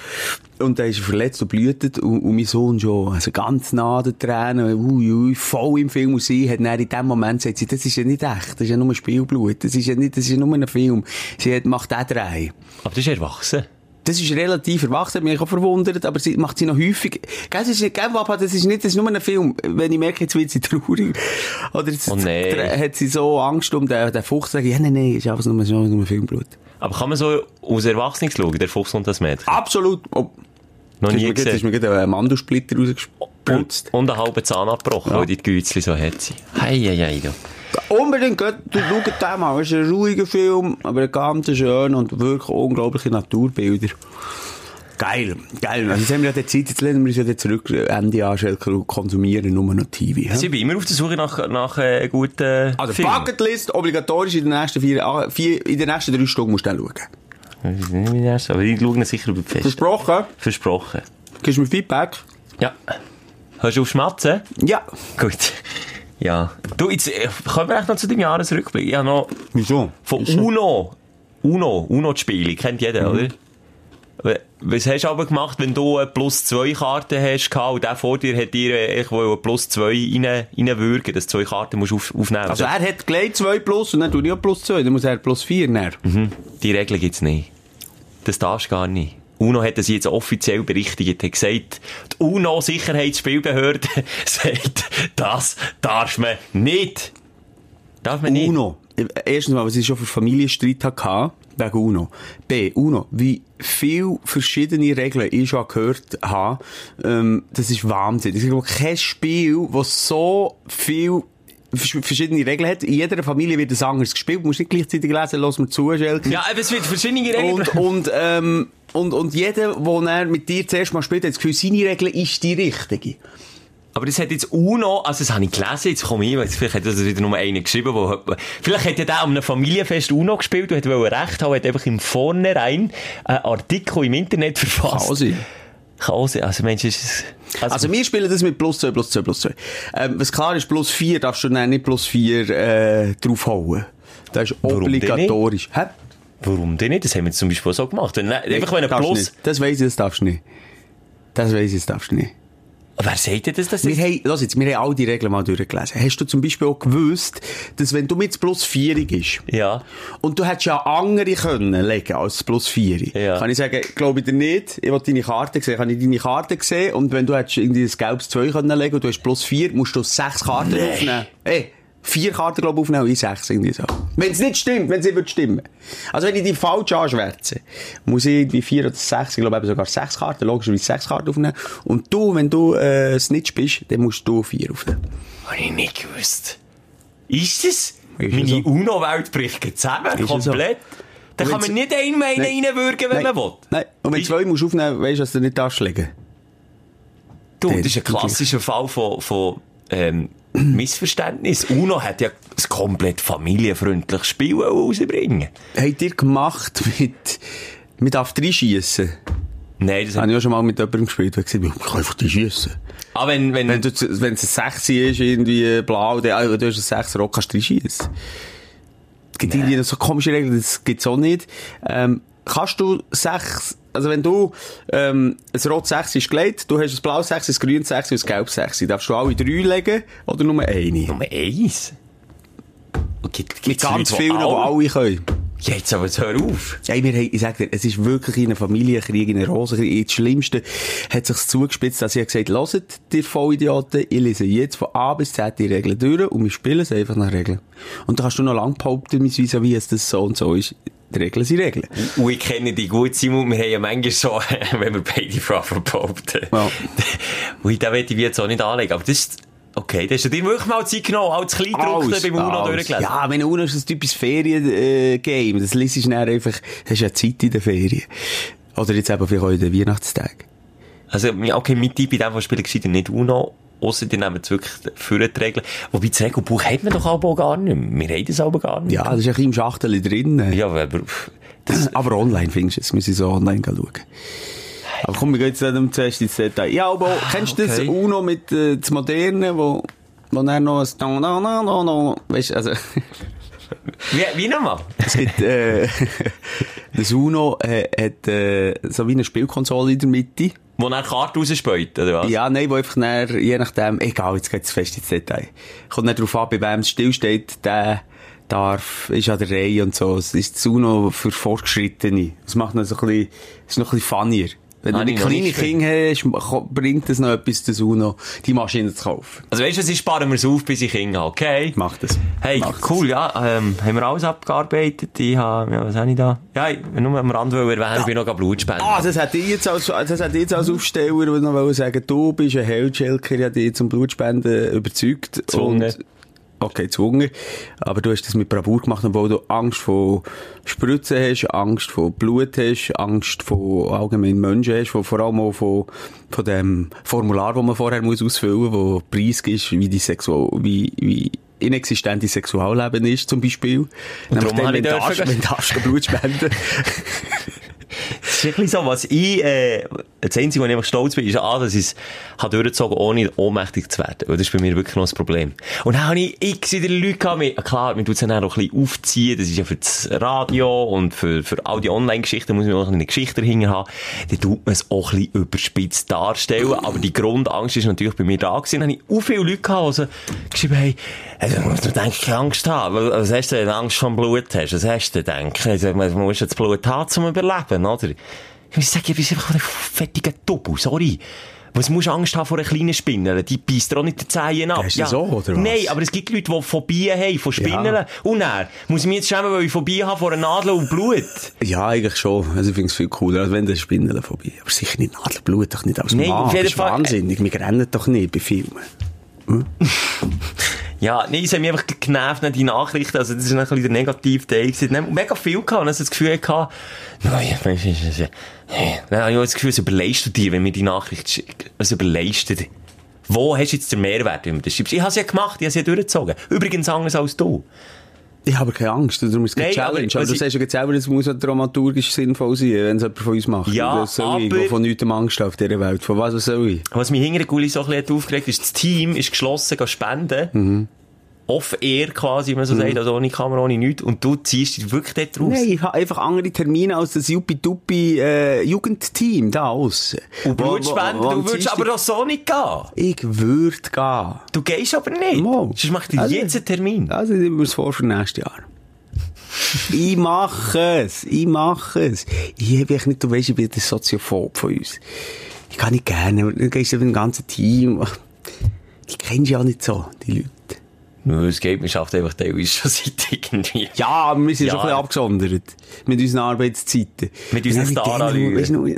Und dann ist er verletzt und blutet und, und mein Sohn schon, also ganz nah an Tränen, ui, ui, voll im Film und sie hat dann in dem Moment gesagt, sie, das ist ja nicht echt, das ist ja nur Spielblut, das ist ja nicht, das ist ja nur ein Film. Sie hat, macht auch drei. Aber das ist erwachsen. Das ist relativ erwachsen, hat mich auch verwundert, aber sie macht sie noch häufig. Gell, das ist nicht, gell, Papa, das ist nicht, das ist nur ein Film. Wenn ich merke, jetzt wird sie traurig. Oder jetzt Oh nein. hat sie so Angst um den, den Fuchs, sage ich, ja, nein, nein, ist einfach nur, nur, nur Filmblut. Aber kann man so aus Erwachsenen schauen, der Fuchs und das Mädchen? Absolut. Oh, Noch ist nie mir gerade- jetzt ist gesehen. mir gerade ein Mandelsplitter rausgespritzt. Und, und einen halben Zahn abgebrochen, Ja. weil die Gützli so hat sie. Hei, hei, hei, du. Unbedingt, schaut den mal. Es ist ein ruhiger Film, aber ganz schön und wirklich unglaubliche Naturbilder. Geil, geil. Also jetzt haben wir ja die Zeit, jetzt lehnen wir uns ja dann zurück, Ende anschalten und konsumieren nur noch TV. hä? Ich bin immer auf der Suche nach, nach äh, guten Also Filmen. Bucketlist, obligatorisch in den nächsten vier, ah, vier in den nächsten drei Stunden musst du dann schauen. Das ist, Aber ich schaue ihn sicher über die Fest. Versprochen? Versprochen. Gibst du mir Feedback? Ja. Hörst du auf Schmatzen? Ja. Gut. Ja. Du, jetzt äh, kommen wir echt noch zu deinem Jahresrückblick. Habe noch Wieso? von Uno. Uno. Uno die Spiele. Kennt jeder, oder? W- Was hast du aber gemacht, wenn du eine plus 2 Karten hast und der vor dir hat dir äh, ich will eine plus 2 rein, reinwürgen, dass du zwei Karten musst auf, aufnehmen Also er hat gleich 2 plus und dann tue ich auch plus 2, dann muss er plus 4 näher. Mhm. Die Regel gibt's nicht. Das darfst du gar nicht. UNO hat das jetzt offiziell berichtigt, hat gesagt, die UNO-Sicherheitsspielbehörde [laughs] sagt, das darf man nicht. Darf man nicht. Uno. erstens mal, was ich schon für Familienstreit hatte, wegen UNO. B, UNO, wie viel verschiedene Regeln ich schon gehört habe, ähm, das ist Wahnsinn. Es gibt kein Spiel, das so viel versch- verschiedene Regeln hat. In jeder Familie wird es anders gespielt. Du musst nicht gleichzeitig lesen, lass mir zu, Schelke. Ja, aber es wird verschiedene Regeln. Und, [laughs] und, ähm, und, und jeder, der mit dir zuerst mal spielt, hat das Gefühl, seine Regel ist die richtige. Aber das hat jetzt UNO, also das habe ich gelesen, jetzt komme ich, weil vielleicht hat das wieder nur einer geschrieben, wo, vielleicht hat ja der um einem Familienfest UNO gespielt und wollte recht haben, hat einfach im Vornherein einen Artikel im Internet verfasst. Kann sein. Kann sein. Also Mensch, ist es... Also wir spielen das mit plus 2, plus 2, plus 2. Ähm, was klar ist, plus 4 darfst du dann nicht plus 4 äh, draufhauen. Das ist Warum obligatorisch. Hä? Warum denn nicht? Das haben wir zum Beispiel so gemacht. Wenn, einfach wenn ein Plus... Das weiss ich, das darfst du nicht. Das weiss ich, das darfst du nicht. Wer sagt denn das? das Wir ist? haben, lass jetzt, wir haben all die Regeln mal durchgelesen. Hast du zum Beispiel auch gewusst, dass wenn du mit plus 4 bist, Ja. und du hättest ja andere können legen als plus 4. Ja. Kann ich sagen, glaube ich dir nicht, ich will deine Karte sehen, kann ich deine Karte sehen, und wenn du hättest irgendwie ein gelbes 2 können legen und du hast plus 4, musst du 6 Karten aufnehmen. Ey, vier Karten, glaube ich, aufnehmen ich 6 irgendwie so. Wenn es nicht stimmt, wenn sie wird stimmen. Also wenn ich die falsch anschwärze, muss ich irgendwie 4 oder 6, ich glaube eben sogar 6 Karten, logischerweise 6 Karten aufnehmen. Und du, wenn du äh, Snitch bist, dann musst du 4 aufnehmen. Habe ich nicht gewusst. Ist? Ist Meine so. UNO-Welt bricht zusammen, Ist so. komplett. Da kann man nicht einmal einen reinwürgen, wenn Nein. man will. Nein. Und wenn Ich- zwei musst du aufnehmen, weißt du, dass du nicht darfst legen. Du, das ist ein klassischer Fall von, von ähm, Missverständnis. UNO hat ja ein komplett familienfreundliches Spiel rausbringen. Habt ihr gemacht mit, mit darf reinschiessen? Nein, das habe ich auch schon mal mit jemandem gespielt, der gesagt hat, ich kann einfach die schiessen. Aber wenn, wenn, Wenn, du, wenn es ein 6 ist, irgendwie blau, dann, ah, du hast ein 6 Rock, kannst du reinschiessen. Es gibt irgendwie so komische Regeln, das gibt's auch nicht. Ähm, kannst du 6, also wenn du, ähm, ein rot 6 ist gelegt, du hast ein blau 6, ein grün 6 und ein gelb 6, darfst du alle drei legen oder nur eine? Nummer eins. Gibt, Mit ganz Leute, vielen, die alle können. Jetzt aber hör auf. Ey, wir haben, ich sag dir, es ist wirklich in einem Familienkrieg, in einem Rosenkrieg, das Schlimmste hat sich's zugespitzt, dass ich gesagt hört, ihr Vollidioten, ich lese jetzt von A bis Z die Regeln durch und wir spielen es einfach nach Regeln. Und da kannst du noch lang behaupten, wie es das so und so ist. Die Regeln sind Regeln. Und ich kenne dich gut, Simon. Wir haben ja manchmal so, [laughs] wenn wir beide Fragen behaupten. Ja. Und da will ich jetzt auch nicht anlegen. Aber das ist, okay, das hast du dir wirklich mal Zeit genommen, als Kleindruckte beim UNO alles. durchgelesen. Ja, wenn UNO ist ein typisches Ferien-Game. Das liest du dann einfach, hast ja Zeit in der Ferien. Oder jetzt eben vielleicht auch in den Weihnachtstagen. Also, okay, mein Tipp in dem Fall spielen gescheiter nicht UNO. Ausser die nehmen es wirklich für die Regeln. Wobei das Regelbuch hat man doch aber auch gar nicht mehr. Wir haben das aber gar nicht Ja, das ist ein bisschen im Schachtel drin. Ja, aber das, [clears throat] Aber online findest du es, müssen so online schauen. Aber komm, wir gehen jetzt nicht um zuerst ins Detail. Ja, aber auch, kennst du das okay. UNO mit äh, das Moderne, wo, wo dann noch ein no, no, no, no, no, weißt, also, wie, wie nochmal? es gibt, äh, das UNO äh, hat äh, so wie eine Spielkonsole in der Mitte. Wo dann Karten rausspäut, oder was? Ja, nein, wo einfach dann, je nachdem, egal, jetzt geht's fest ins Detail. Kommt nicht darauf an, bei wem es stillsteht, der darf, ist an der Reihe und so. Es ist das UNO für Fortgeschrittene. Das macht noch so ein bisschen, ist noch ein bisschen funnier. Wenn Habe du noch kleine Kinder hast, bringt es noch etwas, das UNO, die Maschine zu kaufen. Also weißt du, ich sparen wir es auf, bis ich Kinder habe, okay? Macht das. Hey, Macht cool, ja, ähm, haben wir alles abgearbeitet? Ich habe, ja, was habe ich da? Ja, ich nur am Rand erwähnen, ich bin noch Blutspender. Ah, das hätte ich jetzt als, das hätte ich jetzt als Aufsteller noch sagen, du bist ein Held, Schelker, ich habe dich zum Blutspenden überzeugt. Gezwungen. Und, okay, gezwungen. Aber du hast das mit Bravour gemacht, obwohl du Angst vor Spritzen hast, Angst vor Blut hast, Angst vor allgemein Menschen hast, vor, allem auch von, von dem Formular, das man vorher muss ausfüllen muss, wo Preis ist, wie die Sexual, wie, wie inexistente Sexualleben ist, zum Beispiel. Nämlich darum habe wenn du Blut spenden. [laughs] Das ist ein so, was ich, äh, das Einzige, wo ich einfach stolz bin, ist, A, dass ich es durchgezogen, ohne ohnmächtig zu werden. Das ist bei mir wirklich noch das Problem. Und dann habe ich x wieder Leute gehabt, mit, klar, man tut es dann auch ein bisschen aufziehen, das ist ja für das Radio und für, für all die Online-Geschichten muss man auch eine Geschichte dahinter haben. Dann tut man es auch ein bisschen überspitzt darstellen, aber die Grundangst ist natürlich bei mir da gewesen. Dann habe ich auch viele Leute gehabt, die so geschrieben haben, also, du eigentlich keine Angst haben. Was- hast du denn, Angst vor dem Blut hast? Was hast du denn denken? Also, man muss jetzt Blut haben, zum Überleben, oder? Ich muss sagen, ich bin einfach ein fettiger Double, sorry. Was musst du Angst haben vor einer kleinen Spinne? Die beißt auch nicht die Zehen ab. Ist das so, oder was? Nein, aber es gibt Leute, die Phobien haben, von Spinnen. Und dann muss ich mich jetzt schämen, weil ich Phobie habe vor einer Nadel und Blut. Ja, eigentlich schon. Also ich finde es viel cooler, als wenn der Spinnele vorbei. Aber sicher nicht Nadelblut, doch nicht aus dem Nein, Mann. auf jeden Das ist Fall- wahnsinnig. Wir rennen doch nicht bei Filmen. [laughs] Ja, nein, es hat mich einfach genervt, nicht die Nachrichten, also das ist ein bisschen der negative Teil gewesen. Mega viel gehabt, und also das Gefühl gehabt, nein, ist- dann habe ich das Gefühl, es überleist du dir, wenn mir die Nachricht schickt. Es überleist du dir. Wo hast du jetzt den Mehrwert, wenn du das schreibst? Ich habe es ja gemacht, ich habe es ja durchgezogen. Übrigens anders als du. Ich habe keine Angst, darum ist es keine Nein, Challenge. Aber, was du ich- sagst ja jetzt selber, es muss ja dramaturgisch sinnvoll sein, wenn es jemand von uns macht. Ja, das soll ich, aber- der von nichts Angst hat auf dieser Welt. Von was soll ich? Was mich hinter der Gulli so ein bisschen hat aufgeregt ist, das Team ist geschlossen, geht spenden. Mhm. Off-air quasi, wie man so sagt, also ohne Kamera, ohne nichts. Und du ziehst dich wirklich dort raus. Nein, ich habe einfach andere Termine als das Juppie-Duppi äh, Jugendteam da aussen. Und Blutspenden, du würdest aber auch so nicht gehen. Ich würde gehen. Du gehst aber nicht. Mal. Sonst macht dir Also- jetzt einen Termin. Also, mir das vor für nächstes Jahr. [laughs] ich mache es. Ich mache es. Ich habe echt nicht, du weißt, ich bin der Soziophob von uns. Ich kann nicht gerne, dann gehst du mit dem ganzen Team. Die kennst du ja nicht so, die Leute. Nö, es geht, man schafft einfach teilweise schon seit irgendwie. Ja, aber wir sind Ja. schon ein bisschen abgesondert. Mit unseren Arbeitszeiten. Mit unseren Star-Allüren.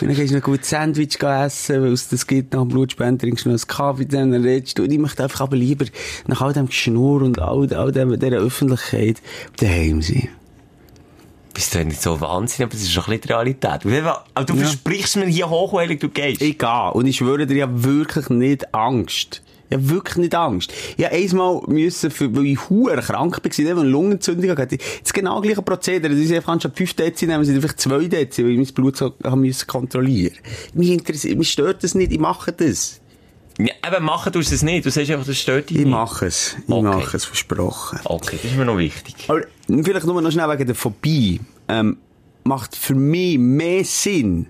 Dann gehst du noch gut Sandwich essen, weil es das gibt nach dem Blutspenden, trinkst du noch einen Kaffee, dann redest du. Und ich möchte einfach aber lieber nach all dem Geschnur und all, all dem, dieser Öffentlichkeit daheim sein. Bist du nicht so wahnsinnig, aber das ist schon ein bisschen die Realität. Aber du Ja. versprichst mir hier hochheilig, du gehst. Ich gehe. Und ich schwöre dir, ich habe wirklich nicht Angst. Ich habe wirklich nicht Angst. Ich habe einmal müssen, für, weil ich huere krank war, nicht, weil eine Lungenentzündung hatte. Das genau gleiche Prozedere. Ist einfach anstatt 5 Dezi nehmen sie einfach 2 Dezi, weil ich mein Blut so haben müssen kontrollieren. Mich interessiert, mich stört das nicht, ich mache das. Ja, eben, machen tust du es nicht. Du sagst einfach, das stört dich Ich nicht. mache es. Ich Okay. mache es, versprochen. Okay, das ist mir noch wichtig. Aber vielleicht nur noch schnell wegen der Phobie. Ähm, macht für mich mehr Sinn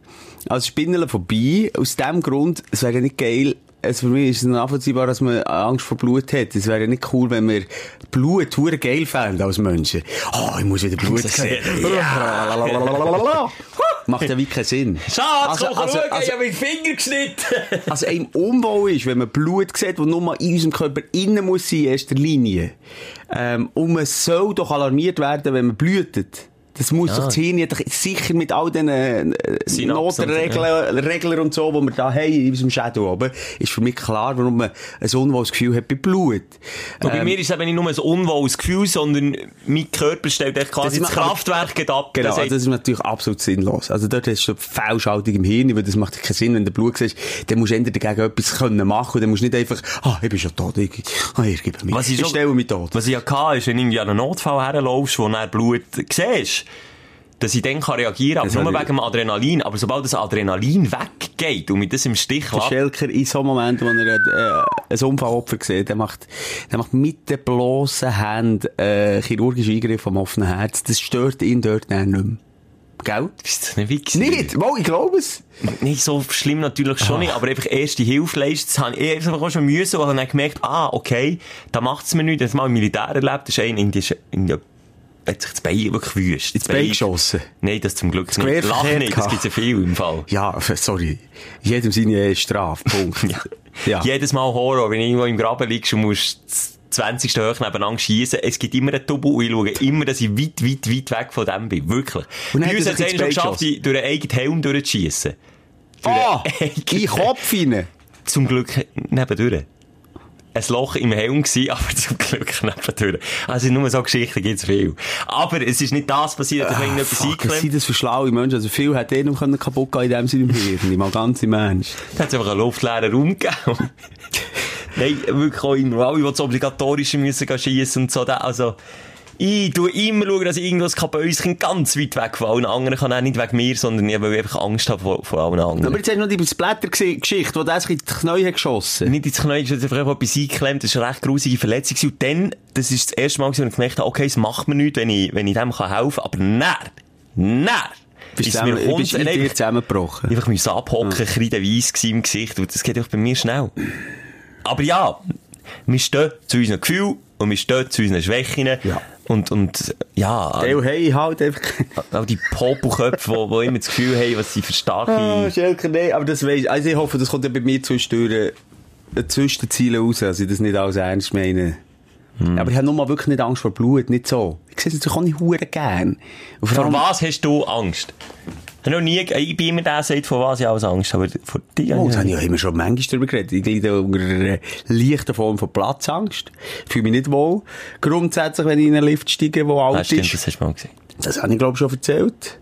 als Spinnenphobie. Aus dem Grund, es wäre nicht geil, es für mich ist es nachvollziehbar, dass man Angst vor Blut hat. Es wäre nicht cool, wenn wir Blut hure geil fänden als Menschen. Oh, ich muss wieder Blut sehen. [laughs] Macht ja wie keinen Sinn. Schatz, Also- komm, also- schauen, also- ich habe meinen Finger geschnitten. [laughs] Also einem unwohl ist, wenn man Blut sieht, das nur mal in unserem Körper innen muss sein, in erster Linie. Ähm, und man soll doch alarmiert werden, wenn man blutet. Das muss doch das Hirn doch sicher mit all den äh, Notregler Regler und so, die wir da haben in unserem Shadow oben, ist für mich klar, warum man ein unwohles Gefühl hat bei Blut. Und bei Ähm, mir ist es eben nicht nur ein unwohles Gefühl, sondern mein Körper stellt echt quasi das, aber- Kraftwerk geht ab. Genau, Das also das ist natürlich absolut sinnlos. Also dort hast du eine Fehlschaltung im Hirn, weil das macht keinen Sinn, wenn du Blut siehst, dann musst du entweder dagegen etwas können machen und dann musst du nicht einfach, ah, ich bin schon tot, ich, ah, ich gebe mich, Was ich ich stelle mich tot. Was ich ja hatte, ist, wenn du irgendwie an einen Notfall herlaufst, wo du Blut siehst, dass ich dann kann reagieren kann, aber nur wegen dem Adrenalin. Aber sobald das Adrenalin weggeht und mit das im Stich Der lässt, Schelker in so einem Moment, wo er äh, ein Unfallopfer sieht, der macht, der macht mit den bloßen Händen äh, chirurgische Eingriffe am offenen Herz. Das stört ihn dort nicht mehr. Gell? ist das nicht wichtig? Nicht? Mal, ich glaube es. Nicht so schlimm natürlich schon nicht, aber einfach erste Hilfe leisten, das habe ich einfach schon müssen und habe dann gemerkt, ah, okay, da macht's mir nichts. Das mal im Militär erlebt, das ist ein in die, in die, hat sich das Bein wirklich wüst. Ins Bein geschossen. Nein, das zum Glück nicht. Quer Lach nicht, das gibt's ja viel im Fall. Ja, sorry. Jedem seine Strafe. Punkt. [laughs] Ja. Ja. Jedes Mal Horror, wenn du irgendwo im Graben liegst und musst das 20. hoch nebeneinander schießen. Es gibt immer einen Double und ich schaue immer, dass ich weit, weit, weit weg von dem bin. Wirklich. Und Bei uns hat es Bein geschafft, durch einen eigenen Helm durchzuschiessen. Durch Ah! einen [laughs] in den Kopf rein. Zum Glück nebendurch. Ein Loch im Helm gewesen, [laughs] aber zum Glück nebendurch. Also nur so Geschichten gibt's viel. Aber es ist nicht das passiert, dass man irgendetwas Ah, Fuck, was sind das für schlaue Menschen? Also viel hat eh noch kaputt gehen in dem Sinne im Hirn. Mal ganz im Ernst. Da hat es einfach einen luftleeren Raum gegeben. [laughs] Nein, wirklich auch immer. Alle, die das Obligatorische müssen schiessen und so. Also, ich tue immer schauen, dass ich das Kabäuschen ganz weit weg von allen anderen kann. Auch nicht wegen mir, sondern ich, weil ich einfach Angst habe vor, vor allen anderen. Aber jetzt hast du noch die Splatter-Geschichte, wo der sich in die Knie hat geschossen. nicht ins Knie, ist einfach etwas eingeklemmt. Das war eine recht grusige Verletzung. Und dann, das ist das erste Mal, wo ich gemerkt habe, okay, es macht mir nichts, wenn ich, wenn ich dem kann helfen kann. Aber nein, nein, Bist ist mir bist in dir einfach, zusammengebrochen. einfach müssen abhocken, ja. kreidenweiss gewesen im Gesicht. Und das geht auch bei mir schnell. Aber ja, wir stehen zu unseren Gefühlen. Und wir stehen zu unseren Schwächen. Ja. Und, und, ja, Dale, hey, halt einfach. auch die Popelköpfe, die, die immer das Gefühl haben, was sie für starke... Ah, Schelker, nein, aber das weiss Also ich hoffe, das kommt ja bei mir zwischendurch äh, zwischen den Zielen raus, also ich das nicht alles ernst meine. Aber ich habe nur mal wirklich nicht Angst vor Blut, nicht so. Ich sehe es natürlich auch nicht hure gern. Vor allem- was hast du Angst? Ich habe noch nie, ich bin immer der, sagt, vor was ich alles Angst habe, aber vor dir... Oh, das habe ich ja immer schon manchmal darüber geredet. Ich leide unter einer leichten Form von Platzangst. Ich fühle mich nicht wohl. Grundsätzlich, wenn ich in einen Lift steige, der alt Ah, stimmt, ist. das hast du mal gesehen. Das habe ich, glaube ich, schon erzählt.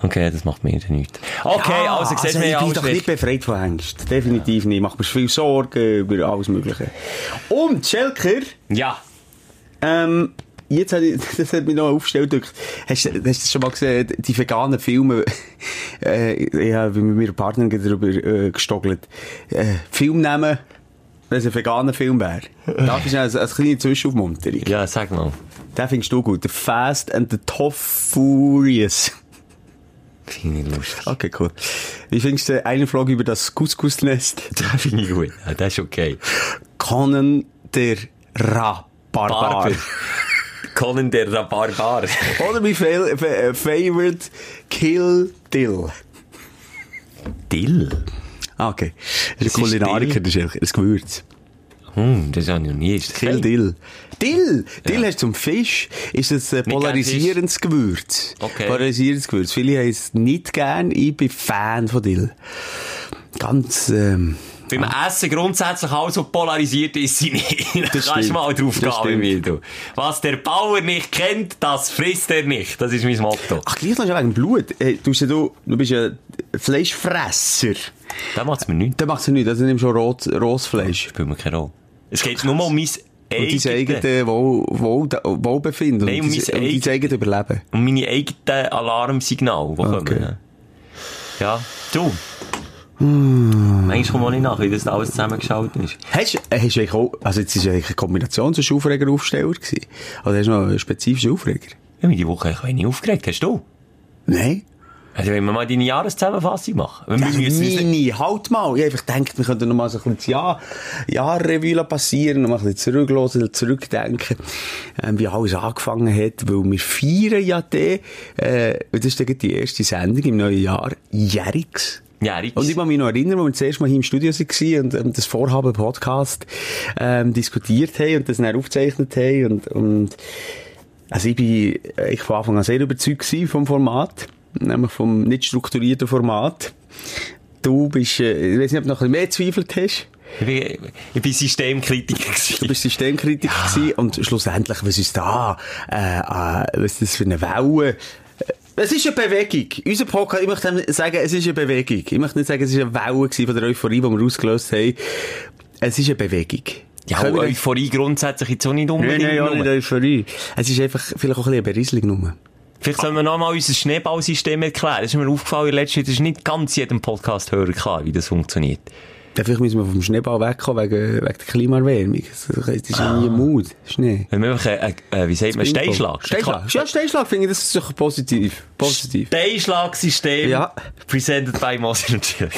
Okay, das macht mir dann nichts. Okay, Ja, also, siehst du, wir ich haben bin doch nicht befreit von Angst. Definitiv nicht. Ich mache mir viel Sorgen über alles Mögliche. Und, Schelker, Ja. ähm, jetzt hat [laughs] ich, das hat mich noch aufgestellt. Hast, du- hast du das schon mal gesehen, die veganen Filme? [laughs] äh, ich habe mit meiner Partnerin darüber äh, gestoggelt. Äh, Filmnamen, wenn es ein veganer Film wäre. Darf ich als, als kleine Zwischenaufmunterung? Ja, sag mal. Den findest du gut. The Fast and the Tough Furious. Finde ich lustig. Okay, cool. Wie findest du einen Vlog über das Couscous-Nest? [laughs] Das finde ich gut. Ja, das ist okay. Conan der Rabarbar. Barber. Colin der Rabarbar. [laughs] Oder mein Fa Fa Favorite Kill Dill. Dill? Ah, okay. Das ist ein Kulinariker, das ist ein Gewürz. Hm, das habe ich noch nie. Ist Kill? Dill. Dill! Dill hast du zum Fisch. Ist das ein polarisierendes Gewürz. Okay. Polarisierendes Gewürz. Viele haben es nicht gern. Ich bin Fan von Dill. Ganz, ähm, Beim Essen grundsätzlich alles, was polarisiert ist, sie nicht. Da kannst stimmt. mal drauf Das gehen, stimmt. wie du. Was der Bauer nicht kennt, das frisst er nicht. Das ist mein Motto. Ach, gleich noch wegen Blut. Hey, du, bist ja, du, du bist ja Fleischfresser. Da macht es mir nichts. Da machst du nichts. Also nimmst schon Rot, Rossfleisch. Spielt mir keine Rolle. Es geht nur um mein Und dein eigenes, eigene Wohl, Wohl, Wohlbefinden. Nein, und um dein, mein und dein eigenes Überleben. um meine eigenen Alarmsignale, die Okay. kommen. Ja, du. Manchmal kommt man nicht nach, wie das alles zusammengeschaltet ist. Hast, du- hast du auch, also jetzt ist ja eigentlich eine Kombination zwischen Aufreger und Aufsteller gewesen. Oder hast du noch einen spezifischen Aufreger? Ich habe mich die Woche ein wenig aufgeregt. Hast du? Nein. Also, wenn wir mal deine Jahreszusammenfassung machen. Wenn wir Also, nicht- nie. Halt mal. Ich einfach gedacht, wir könnten noch mal so ein bisschen Jahr, Jahrrevue passieren, noch mal ein bisschen zurücklassen, zurückdenken, ähm, wie alles angefangen hat, weil wir feiern ja den, äh, das ist dann die erste Sendung im neuen Jahr, Jähriges. Jähriges. Und ich kann mich noch erinnern, als wir das erste Mal hier im Studio waren und ähm, das Vorhaben Podcast ähm, diskutiert haben und das dann aufgezeichnet haben und, und also ich bin ich von Anfang an sehr überzeugt vom Format, nämlich vom nicht strukturierten Format. Du bist, äh, ich weiß nicht, ob du noch ein bisschen mehr zweifelt hast. Ich bin, ich bin Systemkritiker Du gewesen. bist Systemkritiker gewesen und schlussendlich, was ist da, äh, äh, was ist das für eine Welle? Es ist eine Bewegung. Unser Podcast, ich möchte sagen, es ist eine Bewegung. Ich möchte nicht sagen, es ist eine Welle von der Euphorie, die wir ausgelöst haben. Es ist eine Bewegung. Ja, Können Euphorie grundsätzlich jetzt auch nicht Nein, unbedingt. nein, ja, nur. nicht Euphorie. Es ist einfach vielleicht auch ein bisschen eine Berieselung nur. Vielleicht sollen wir noch mal unser Schneeballsystem erklären. Das ist mir aufgefallen in letzter Zeit. Das ist nicht ganz jedem Podcast-Hörer klar, wie das funktioniert. Vielleicht müssen wir vom Schneeball wegkommen wegen, wegen der Klimaerwärmung. Das ist nie Mut. Schnee. Wenn wir einfach, äh, äh, wie sagt man, Steinschlag. Steinschlag. Ja, Steinschlag finde ich, das ist doch positiv. Positiv. Steinschlagsystem. Ja. Presented by und Schilk.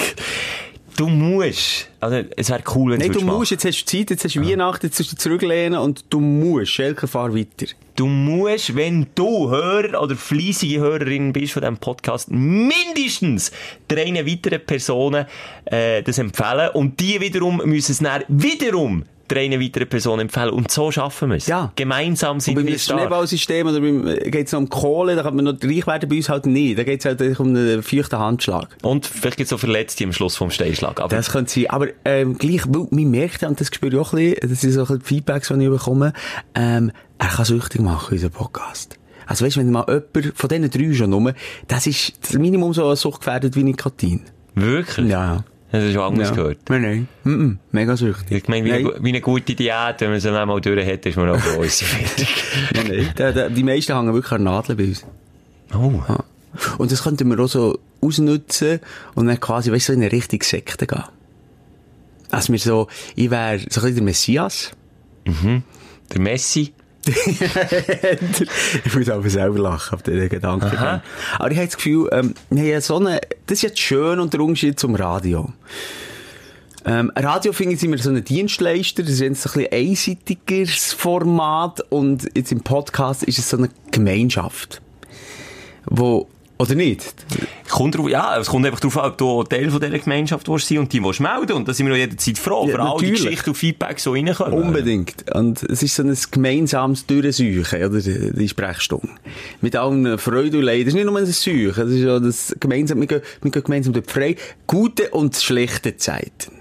Du musst, also, es wäre cool, wenn Nein, du würdest machen. musst, jetzt hast du Zeit, jetzt hast du Weihnachten, jetzt musst du zurücklehnen und du musst. Schelker, fahr weiter. Du musst, wenn du Hörer oder fleissige Hörerin bist von diesem Podcast, mindestens drei weiteren Personen äh, das empfehlen. Und die wiederum müssen es dann wiederum drei weiteren Personen empfehlen. Und so schaffen wir es. Ja. Gemeinsam sind beim wir stark. Schneeballsystem oder beim, geht es um Kohle, da kann man noch reich werden, bei uns halt nicht. Da geht es halt um einen feuchten Handschlag. Und vielleicht gibt es auch Verletzte am Schluss vom Steinschlag. Aber Das könnte sein. Aber ähm, gleich, weil man merkt ja, und das spüre ich auch ein bisschen, das sind so ein bisschen die Feedbacks, die ich bekomme, ähm, er kann süchtig machen, unser Podcast. Also weißt du, wenn mal jemand von diesen drei schon nur, das ist das Minimum so suchtgefährdet wie Nikotin. wirklich? Ja. Das schon anders ja. gehört. Nein, nein. Mm -mm. Mega süchtig. Ich meine, wie, eine, wie eine gute Diät, wenn man sie dann mal durch hat, ist man auch bei uns fertig. [laughs] Nein, nein. Die meisten hängen wirklich an Nadeln bei uns. Oh. Ja. Und das könnten wir auch so ausnutzen und dann quasi, weißt du, so in eine richtige Sekte gehen. Also wir so, ich wäre so ein bisschen der Messias. Der Messi. [laughs] ich muss aber selber lachen auf diesen Gedanken. Aha. Aber ich habe das Gefühl, ähm, ja so eine, das ist jetzt schön und der Unterschied zum Radio. Ähm, Radio finde ich wir so ein Dienstleister, das ist jetzt ein bisschen einseitigeres Format und jetzt im Podcast ist es so eine Gemeinschaft. Wo, oder nicht? Kommt drauf, ja, es kommt einfach darauf an, ob du Teil von dieser Gemeinschaft willst sein und die willst melden. Und da sind wir auch jederzeit froh, Ja, für all die. Geschichten und Feedback so reinkommen. Unbedingt. Und es ist so ein gemeinsames Durchsuchen, oder? Die Sprechstunde. Mit allen Freude und Leid. Das ist nicht nur ein Suchen, das ist auch das gemeinsam, wir gehen, wir gehen gemeinsam durch frei. Gute und schlechte Zeiten.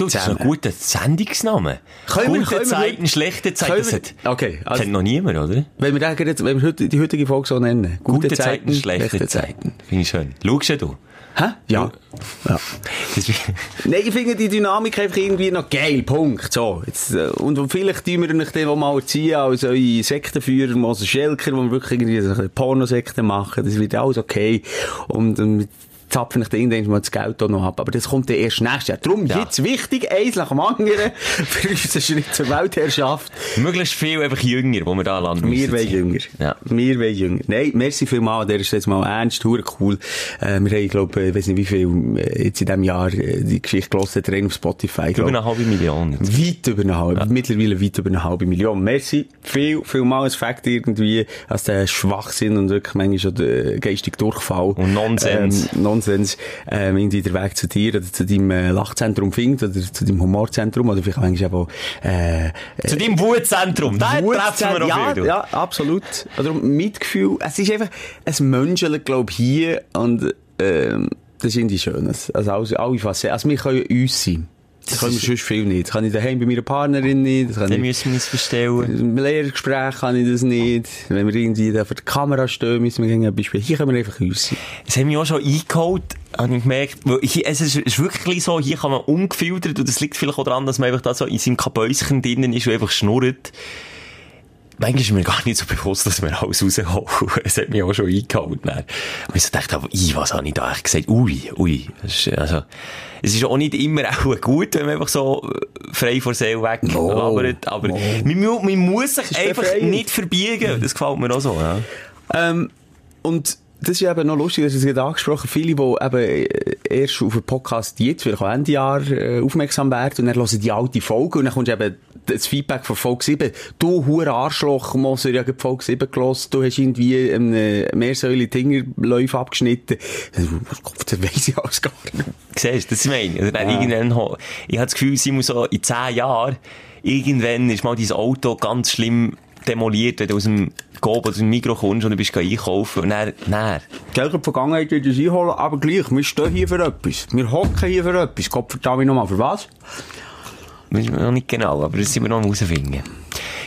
Du, das ist ein guter Sendungsname. Können wir- Gute wir- Zeiten, schlechte Zeiten. Das wir- hat, okay, also- kennt noch niemand, oder? Wenn wir, den jetzt, wenn wir heute, die heutige Folge so nennen. Gute, Zeiten, schlechte Zeiten. Finde ich schön. Schaust du? Hä? Ja. ja. [laughs] Nein, ich finde die Dynamik einfach irgendwie noch geil. Punkt. So. Jetzt, äh, und vielleicht tun wir euch den mal erziehen als eure Sektenführer, Moses Schelker, wo wir wirklich irgendwie so ein bisschen Pornosekten machen. Das wird alles okay. Und, und zapfen ich dann irgendwann mal das Geld auch noch ab. Aber das kommt dann erst nächstes Jahr. Darum Ja. jetzt wichtig, eins nach dem anderen, [laughs] für unseren Schritt zur Weltherrschaft. Möglichst viel einfach jünger, wo wir da landen Wir müssen wollen sein. jünger. Ja. Wir wollen jünger. Nein, merci vielmals. Der ist jetzt mal ernst, hure cool. Äh, wir haben, glaube ich weiß nicht wie viel, äh, jetzt in diesem Jahr äh, die Geschichte gehört, rein auf Spotify. Über glaub. eine halbe Million. jetzt. Weit über eine halbe, mittlerweile weit über eine halbe Million. Merci. Viel, viel mal ein Fakt irgendwie, als der Schwachsinn und wirklich manchmal schon der geistige Durchfall. Und Nonsens. Ähm, Nonsens, ähm, irgendwie der Weg zu dir oder zu deinem äh, Lachzentrum findet oder zu deinem Humorzentrum oder vielleicht manchmal auch, äh, äh, Zu deinem Wutzentrum. Da treffen wir ja, viel. ja, absolut. Oder Mitgefühl. Es ist einfach ein Menscheln, glaube ich, hier. Und, ähm, das ist irgendwie schön. Also, alle, alle Facetten. Also, wir können uns sein. Das können wir sonst viel nicht. Das kann ich daheim bei meiner Partnerin nicht. Das kann Dann ich müssen wir uns verstellen. im Lehrgespräch kann ich das nicht. Wenn wir irgendwie da vor der Kamera stehen, müssen wir gegen Beispiel. Hier können wir einfach sein. Das haben wir auch schon eingeholt, habe ich gemerkt. Weil hier, es ist, ist wirklich so, hier kann man ungefiltert, und das liegt vielleicht auch daran, dass man einfach da so in seinem Kabäuschen drinnen ist und einfach schnurrt. Manchmal ist mir gar nicht so bewusst, dass wir alles rausholen. [laughs] Es hat mich auch schon eingeholt. Dann. Und ich so dachte, aber, i, was habe ich da echt gesagt? Ui, ui. Ist, also, es ist auch nicht immer auch [laughs] gut, wenn man einfach so äh, frei vor Seele weg No. labert. Aber man, mu- man muss sich einfach nicht verbiegen. Das gefällt mir auch so, ja. Ähm, und das ist eben noch lustig, dass du es gerade angesprochen Viele, die eben äh, erst auf den Podcast jetzt, vielleicht auch Ende Jahr, äh, aufmerksam werden und dann hören die alte Folge und dann kommt eben das Feedback von Folge 7. Du, hure Arschloch, Moser, ja, Folge 7 gehört. Du hast irgendwie eine Meersäule Tingerläufe abgeschnitten. Das weiss ich alles gar nicht. Siehst du, das meine ich. Irgendwann, ho- ich habe das Gefühl, Simon, so in zehn Jahren, irgendwann ist mal dein Auto ganz schlimm demoliert, wenn du aus dem Gob oder aus dem Mikro kommst und du bist einkaufen und dann, dann. Gell, die Vergangenheit uns einholen, aber gleich, wir stehen hier für etwas. Wir hocken hier für etwas. Gott verdammt nochmal, für was? Wissen wir noch nicht genau, aber das sind wir noch am rausfinden.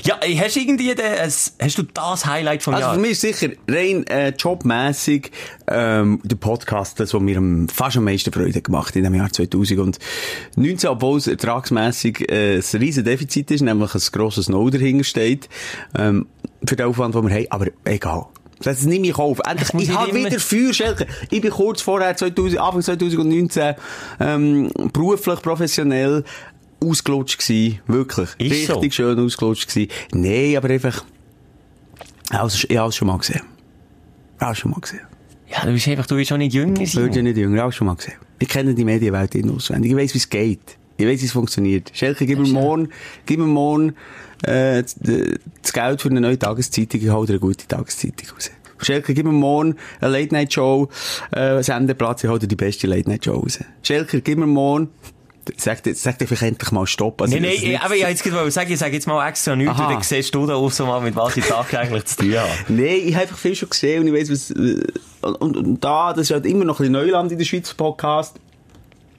Ja, ey, hast du irgendwie den, es- hast du das Highlight vom Also Jahr? für mich ist sicher rein äh, jobmässig ähm, der Podcast, das, was mir am, fast am meisten Freude gemacht in dem Jahr 2019, obwohl es ertragsmässig äh, ein riesen Defizit ist, nämlich ein grosses No dahinter steht, ähm, für den Aufwand, den wir haben, aber egal. Das nehme ich auf. Endlich, ich nicht habe wieder Feuerschelke. Ich bin kurz vorher, 2000, Anfang 2019, ähm, beruflich, professionell ausgelutscht gewesen. Wirklich. Ist so? Richtig schön ausgelutscht gewesen. Nein, aber einfach, alles, ich habe alles schon mal gesehen. Alles schon mal gesehen. Ja, du bist einfach, du bist auch nicht jünger, Ich würde ja nicht jünger, alles schon mal gesehen. Ich kenne die Medienwelt in auswendig. Ich weiss, wie es geht. Ich weiss, wie es funktioniert. Schelke, gib mir morgen, gib mir morgen, äh, das Geld für eine neue Tageszeitung. Ich hole dir eine gute Tageszeitung raus. Schelke, gib mir morgen eine Late-Night-Show, äh, Sendeplatz, ich hole dir die beste Late-Night-Show raus. Schelke, gib mir morgen, sag dir, sag dir vielleicht endlich mal Stopp. Also, Nein, nein, ich- aber ich jetzt gerade sagen, ich sage jetzt mal extra nichts, Aha. und dann siehst du da auch so mal, mit was ich tagtäglich zu tun habe. [laughs] Nein, ich habe einfach viel schon gesehen und ich weiss, was, äh, und, und, und da, das ist halt immer noch ein bisschen Neuland in der Schweiz Podcast.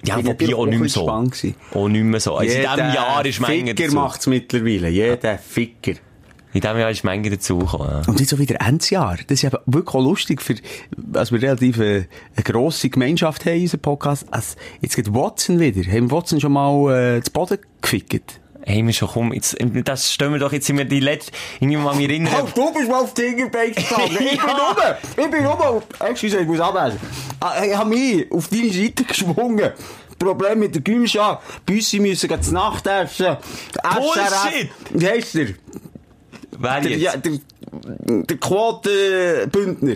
Ja, Bin wobei auch nicht mehr so. Auch nicht mehr so. Also in diesem Jahr ist Ficker dazu. macht's mittlerweile. Jeder Ficker. In diesem Jahr ist Menge dazugekommen. Ja. Und jetzt auch wieder Endsjahr. Das ist eben wirklich auch lustig, für, als wir relativ äh, eine grosse Gemeinschaft haben in unserem Podcast. Also, jetzt geht Watson wieder. Haben Watson schon mal äh, zu Boden gefickt? Haben wir schon, komm, jetzt, das stellen wir doch jetzt immer die letzte, ich muss mal mich erinnern. Halt, du bist mal auf die Fingerbeine gegangen. [laughs] Ich bin rum. Ich bin rum. Excuse, ich muss ablesen. Ah, Ich habe mich auf deine Seite geschwungen. Problem mit der Gymscha. Sie müssen gleich zu Nacht essen. Bullshit! Wie heisst der? Wer Der, jetzt? ja, der, der Quotenbündner.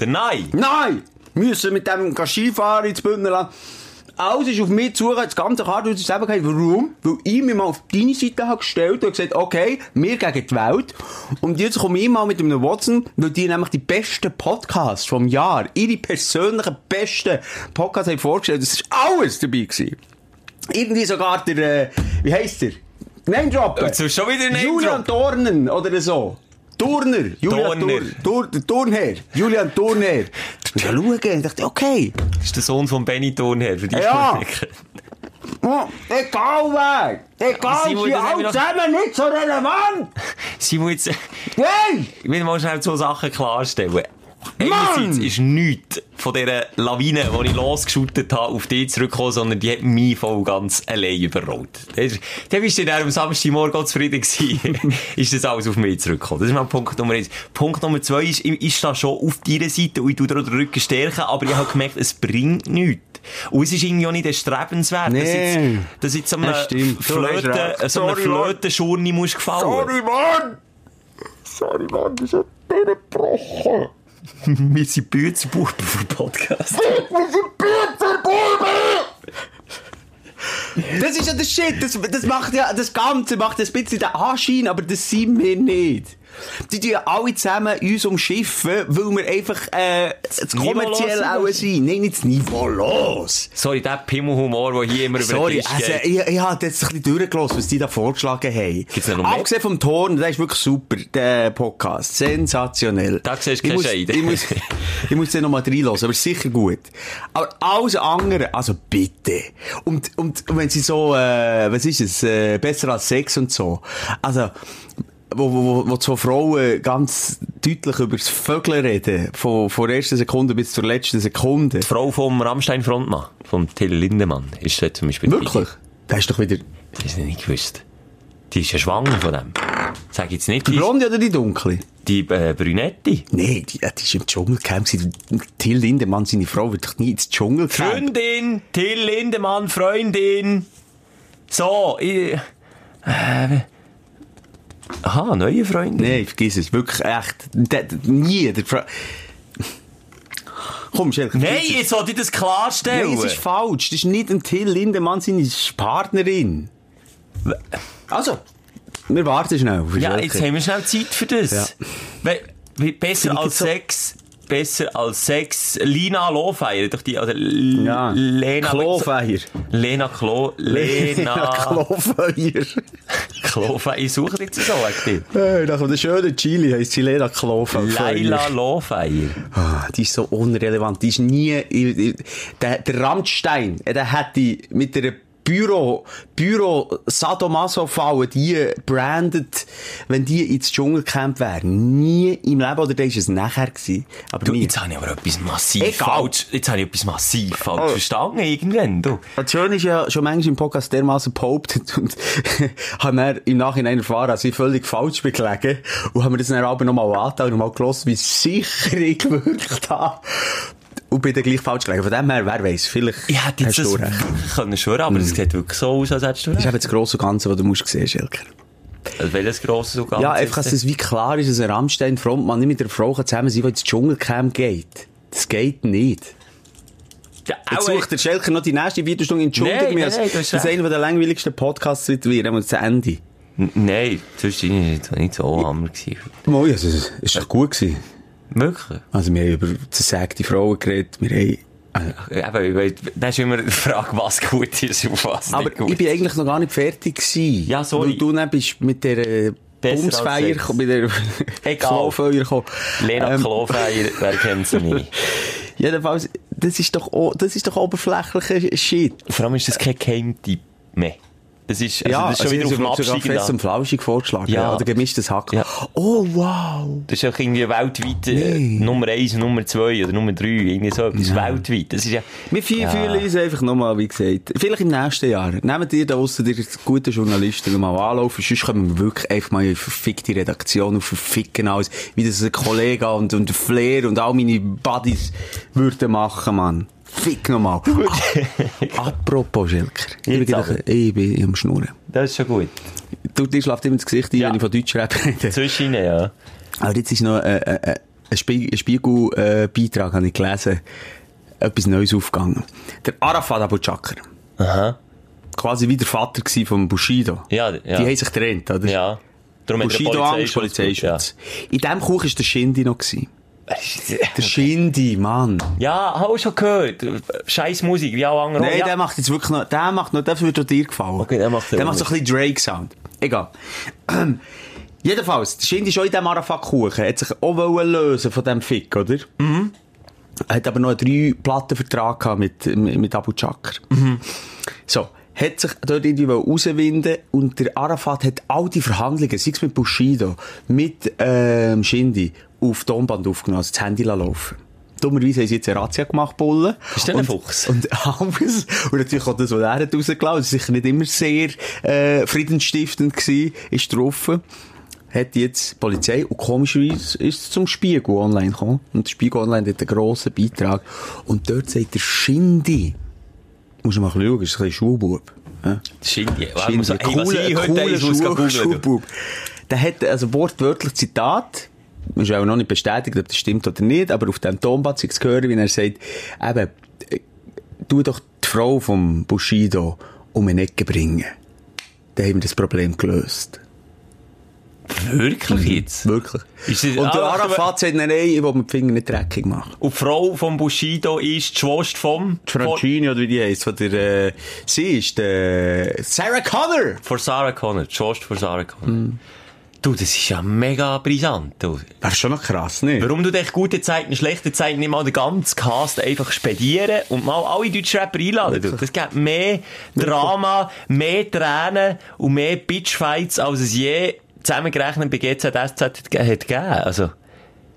Der Nein! Nein! Müssen mit dem Skifahren ins Bündnerland Alles ist auf mich zugekommen, das ganze Kartenhaus ist zusammengegangen. Warum? Weil ich mich mal auf deine Seite habe gestellt und gesagt, okay, wir gegen die Welt. Und jetzt komme ich mal mit einem Watson, weil die nämlich die besten Podcasts vom Jahr, ihre persönlichen besten Podcasts haben vorgestellt. Das ist alles dabei gewesen. Irgendwie sogar der, äh, wie heisst der? Name droppen. Jetzt schon wieder Name Julian Dornen oder so. Turner. Julian Turner. Tur, Tur, Turnherr. Julian Turnherr. [laughs] Ich schauen und dachte, okay. Das ist der Sohn von Benny Thurnherr, für die Ja. Oh, egal wer. Egal, sie wir alle zusammen nicht so relevant. Simon, jetzt, Nein! ich will mal schnell zwei Sachen klarstellen. Mann! Einerseits ist nichts von dieser Lawine, die ich losgeschüttet habe, auf dich zurückgekommen, sondern die hat mich voll ganz allein überrollt. Da ist- Da bist du dann am Samstagmorgen zufrieden gewesen. [laughs] ist das alles auf mich zurückgekommen. Das ist mal Punkt Nummer eins. Punkt Nummer zwei ist, ich, ich stehe schon auf deiner Seite und ich tue dir den Rücken stärken, aber ich habe gemerkt, es bringt nichts. Und es ist irgendwie auch nicht erstrebenswert, dass Nee. jetzt, dass jetzt so einem hast Flöten, so einem Sorry, Mann. Flötenschurni musst gefallen. Mann! Sorry, Mann, das hat durchgebrochen. [laughs] Wir sind Bützerbuben für Podcast. Das ist ja der Shit. Das, das macht ja, das Ganze macht ein bisschen den Anschein, aber das sind wir nicht. Die tun alle zusammen uns umschiffen, weil wir einfach, äh, das kommerziell auch sind. Nein, nicht das Niveau los. Sorry, der Pimmelhumor, der hier immer über Sorry, den Tisch also, geht. ich, ich habe jetzt ein bisschen durchgelassen, was die da vorgeschlagen haben. Gibt's noch mehr? Abgesehen vom Ton, der ist wirklich super, der Podcast. Sensationell. Da siehst du muss, Scheiden. ich muss, [laughs] ich muss den nochmal reinlassen, aber sicher gut. Aber alles andere, also bitte. Und, und, und wenn sie so, äh, was ist es, äh, besser als Sex und so. Also, wo, wo, wo, zwei Frauen ganz deutlich über das Vögeln reden, von, von der ersten Sekunde bis zur letzten Sekunde. Die Frau vom Rammstein-Frontmann, vom Till Lindemann, ist dort zum Beispiel Wirklich? Das ist doch wieder, Das ist nicht gewusst. Die ist ja schwanger von dem. Sag jetzt nicht, die die, Blonde oder die Dunkle? die äh, Brünetti. Nee, die, die ist im Dschungelcamp. Till Lindemann, seine Frau, wird doch nie ins Dschungelcamp. Freundin, Till Lindemann, Freundin. So, ich, äh, aha, neue Freundin. Nee, vergiss es. Wirklich echt. Der, der, nie. Der Fra Komm, Schelke. Nein, jetzt wollte ich das klarstellen. Nein, es ist falsch. Das ist nicht ein Till Lindemann, seine Partnerin. Also, wir warten schnell. Ja, jetzt haben wir schnell Zeit für das. Ja. We wie, besser als Sex, besser als Sex. Lina Lohfeier, doch die, oder L Ja. Lena... Klofeier. Lena Klo... Lena... [laughs] Klofeier. [laughs] Klofeier. Ich suche jetzt so aktiv. Hey, nach dem schönen Chili heisst sie Lena Klofeier. Laila Lohfeier. Ah, die ist so unrelevant. Die ist nie, der, der Rammstein, der hätte mit der Büro, Büro Sadomaso-Fall, die brandet, wenn die ins Dschungelcamp wären. Nie im Leben, oder da ist es nachher gewesen. Aber Du, nie. jetzt habe ich aber etwas massiv Egal. falsch, jetzt habe ich etwas massiv falsch Oh. verstanden, irgendwann, du. Das Schöne ist ja schon manchmal im Podcast dermaßen behauptet und [laughs] haben wir im Nachhinein erfahren, dass ich völlig falsch bin gelegen und haben wir das dann aber nochmal angetan und nochmal gehört, wie sicher ich gewirkt habe. Und bin dann gleich falsch gelegen. Von dem her, wer weiß, vielleicht Ich hätte hast du recht. wirklich können schwören, aber es sieht wirklich so aus, als hättest du Das ist recht. eben das grosse Ganze, was du musst sehen, Schelker. Also, welches grosses und ganzes Ja, einfach, dass es wie klar ist, dass ein Rammstein-Frontmann nicht mit einer Frau zusammen sein kann, die ins Dschungelcamp geht. Das geht nicht. Ja, Jetzt sucht der Schelker noch die nächste Viertelstunde. Entschuldige Nein, mich, du hast das ist recht. einer der langweiligsten Podcasts wird wir haben zu Ende. Nein, sonst war ich nicht so Hammer. ja, es es doch gut gewesen. Wirklich? Also, wir haben über zersagte Frauen geredet, wir haben, Eben, weil, das ist immer die Frage, was gut ist und was aber nicht gut. ich bin eigentlich noch gar nicht fertig gewesen. Ja, sorry. Weil du dann bist mit der, äh, Bumsfeier, mit der. Klofeuer gekommen. Lena Ähm, Klofeier, wer kennt sie nicht? [laughs] Jedenfalls, das ist doch, das ist doch oberflächlicher Shit. Vor allem ist das kein Geheimtipp mehr. Das ist, also ja, das ist schon wieder also auf dem Absteigen fest und flauschig vorgeschlagen. Ja. Ja. Oder gemischtes Hack. Ja. Oh, wow. Das ist auch irgendwie weltweit äh, Nee. Nummer 1, Nummer 2 oder Nummer 3, irgendwie so etwas weltweit. Das ist ja... Wir Ja. fühlen uns einfach nochmal, wie gesagt, vielleicht im nächsten Jahr. Nehmt ihr da aussen, ihr guten Journalisten, nochmal anlaufen, sonst können wir wirklich einfach mal in verfickte Redaktion und verficken alles, wie das ein Kollege und, und Flair und all meine Buddies würden machen, Mann. Fick nochmal. Apropos, Schelker. Ich bin, ich am Schnurren. Das ist schon gut. Du, dir schläft immer das Gesicht ein, Ja. wenn ich von Deutschrap rede. Zwischen ja. Aber jetzt ist noch äh, äh, äh, ein, Spie ein Spiegel-Beitrag, habe ich gelesen. etwas Neues aufgegangen. Der Arafat Abu Chakr. Aha. Quasi wie der Vater vom Bushido. Ja, ja. Die haben sich getrennt, oder? Ja. Darum Bushido Angst, Polizeischutz. Polizeischutz. In dem Kuch war der Shindy noch. Gewesen. Der Shindy, Mann. Ja, habe ich schon gehört. Scheiß Musik, wie auch andere. Nein, ja. der macht jetzt wirklich noch, der macht noch, wird auch dir gefallen. Okay, der macht der macht so ein bisschen Drake-Sound. Egal. [clears throat] Jedenfalls, der Shindy schon in diesem Arafat-Kuchen, hat sich auch lösen von diesem Fick, oder? Mhm. Er hat aber noch einen drei Plattenvertrag gehabt mit, mit, Abu Chakr. So. Hat sich dort irgendwie rauswinden und der Arafat hat all die Verhandlungen, sei es mit Bushido, mit, ähm, Shindy, auf Tonband aufgenommen, also das Handy laufen. Dummerweise haben sie jetzt eine Razzia gemacht, Bullen. Bist du denn ein Und- Fuchs? [laughs] Und alles. Und natürlich auch das, was er hat rausgelassen, das ist sicher nicht immer sehr, äh, friedensstiftend gewesen, ist drauf. Hat jetzt die Polizei, und komischerweise ist es zum Spiegel online gekommen. Und der Spiegel online hat einen grossen Beitrag. Und dort sagt der Shindy, muss man mal schauen, ist ein bisschen Schulbub. Ja. Hey, cooler, heute cooler ich muss Schul- googeln. du. Schulbub. Der hat, also wortwörtlich Zitat, ist auch noch nicht bestätigt, ob das stimmt oder nicht, aber auf dem Tonband sei es gehört, wie er sagt, eben, äh, tu doch die Frau vom Bushido um eine Ecke bringen. Dann haben wir das Problem gelöst. Wirklich jetzt? Wirklich. Ist Und der Ah, Arafat sagt, nein, nein, ich will mir die Finger nicht dreckig machen. Und die Frau vom Bushido ist die Schwester vom... Die Francini, oder wie die heisst, von der, äh, sie ist, äh, Sarah Connor! Von Sarah Connor. Die Schwester von Sarah Connor. Du, das ist ja mega brisant, du. Das ist schon noch krass, nicht? Warum du dich gute Zeiten, schlechte Zeiten nicht mal den ganzen Cast einfach spedieren und mal alle deutschen Rapper einladen? Du. Das gibt mehr Drama, mehr Tränen und mehr Bitchfights, als es je zusammengerechnet bei GZSZ hat hat gegeben. Also,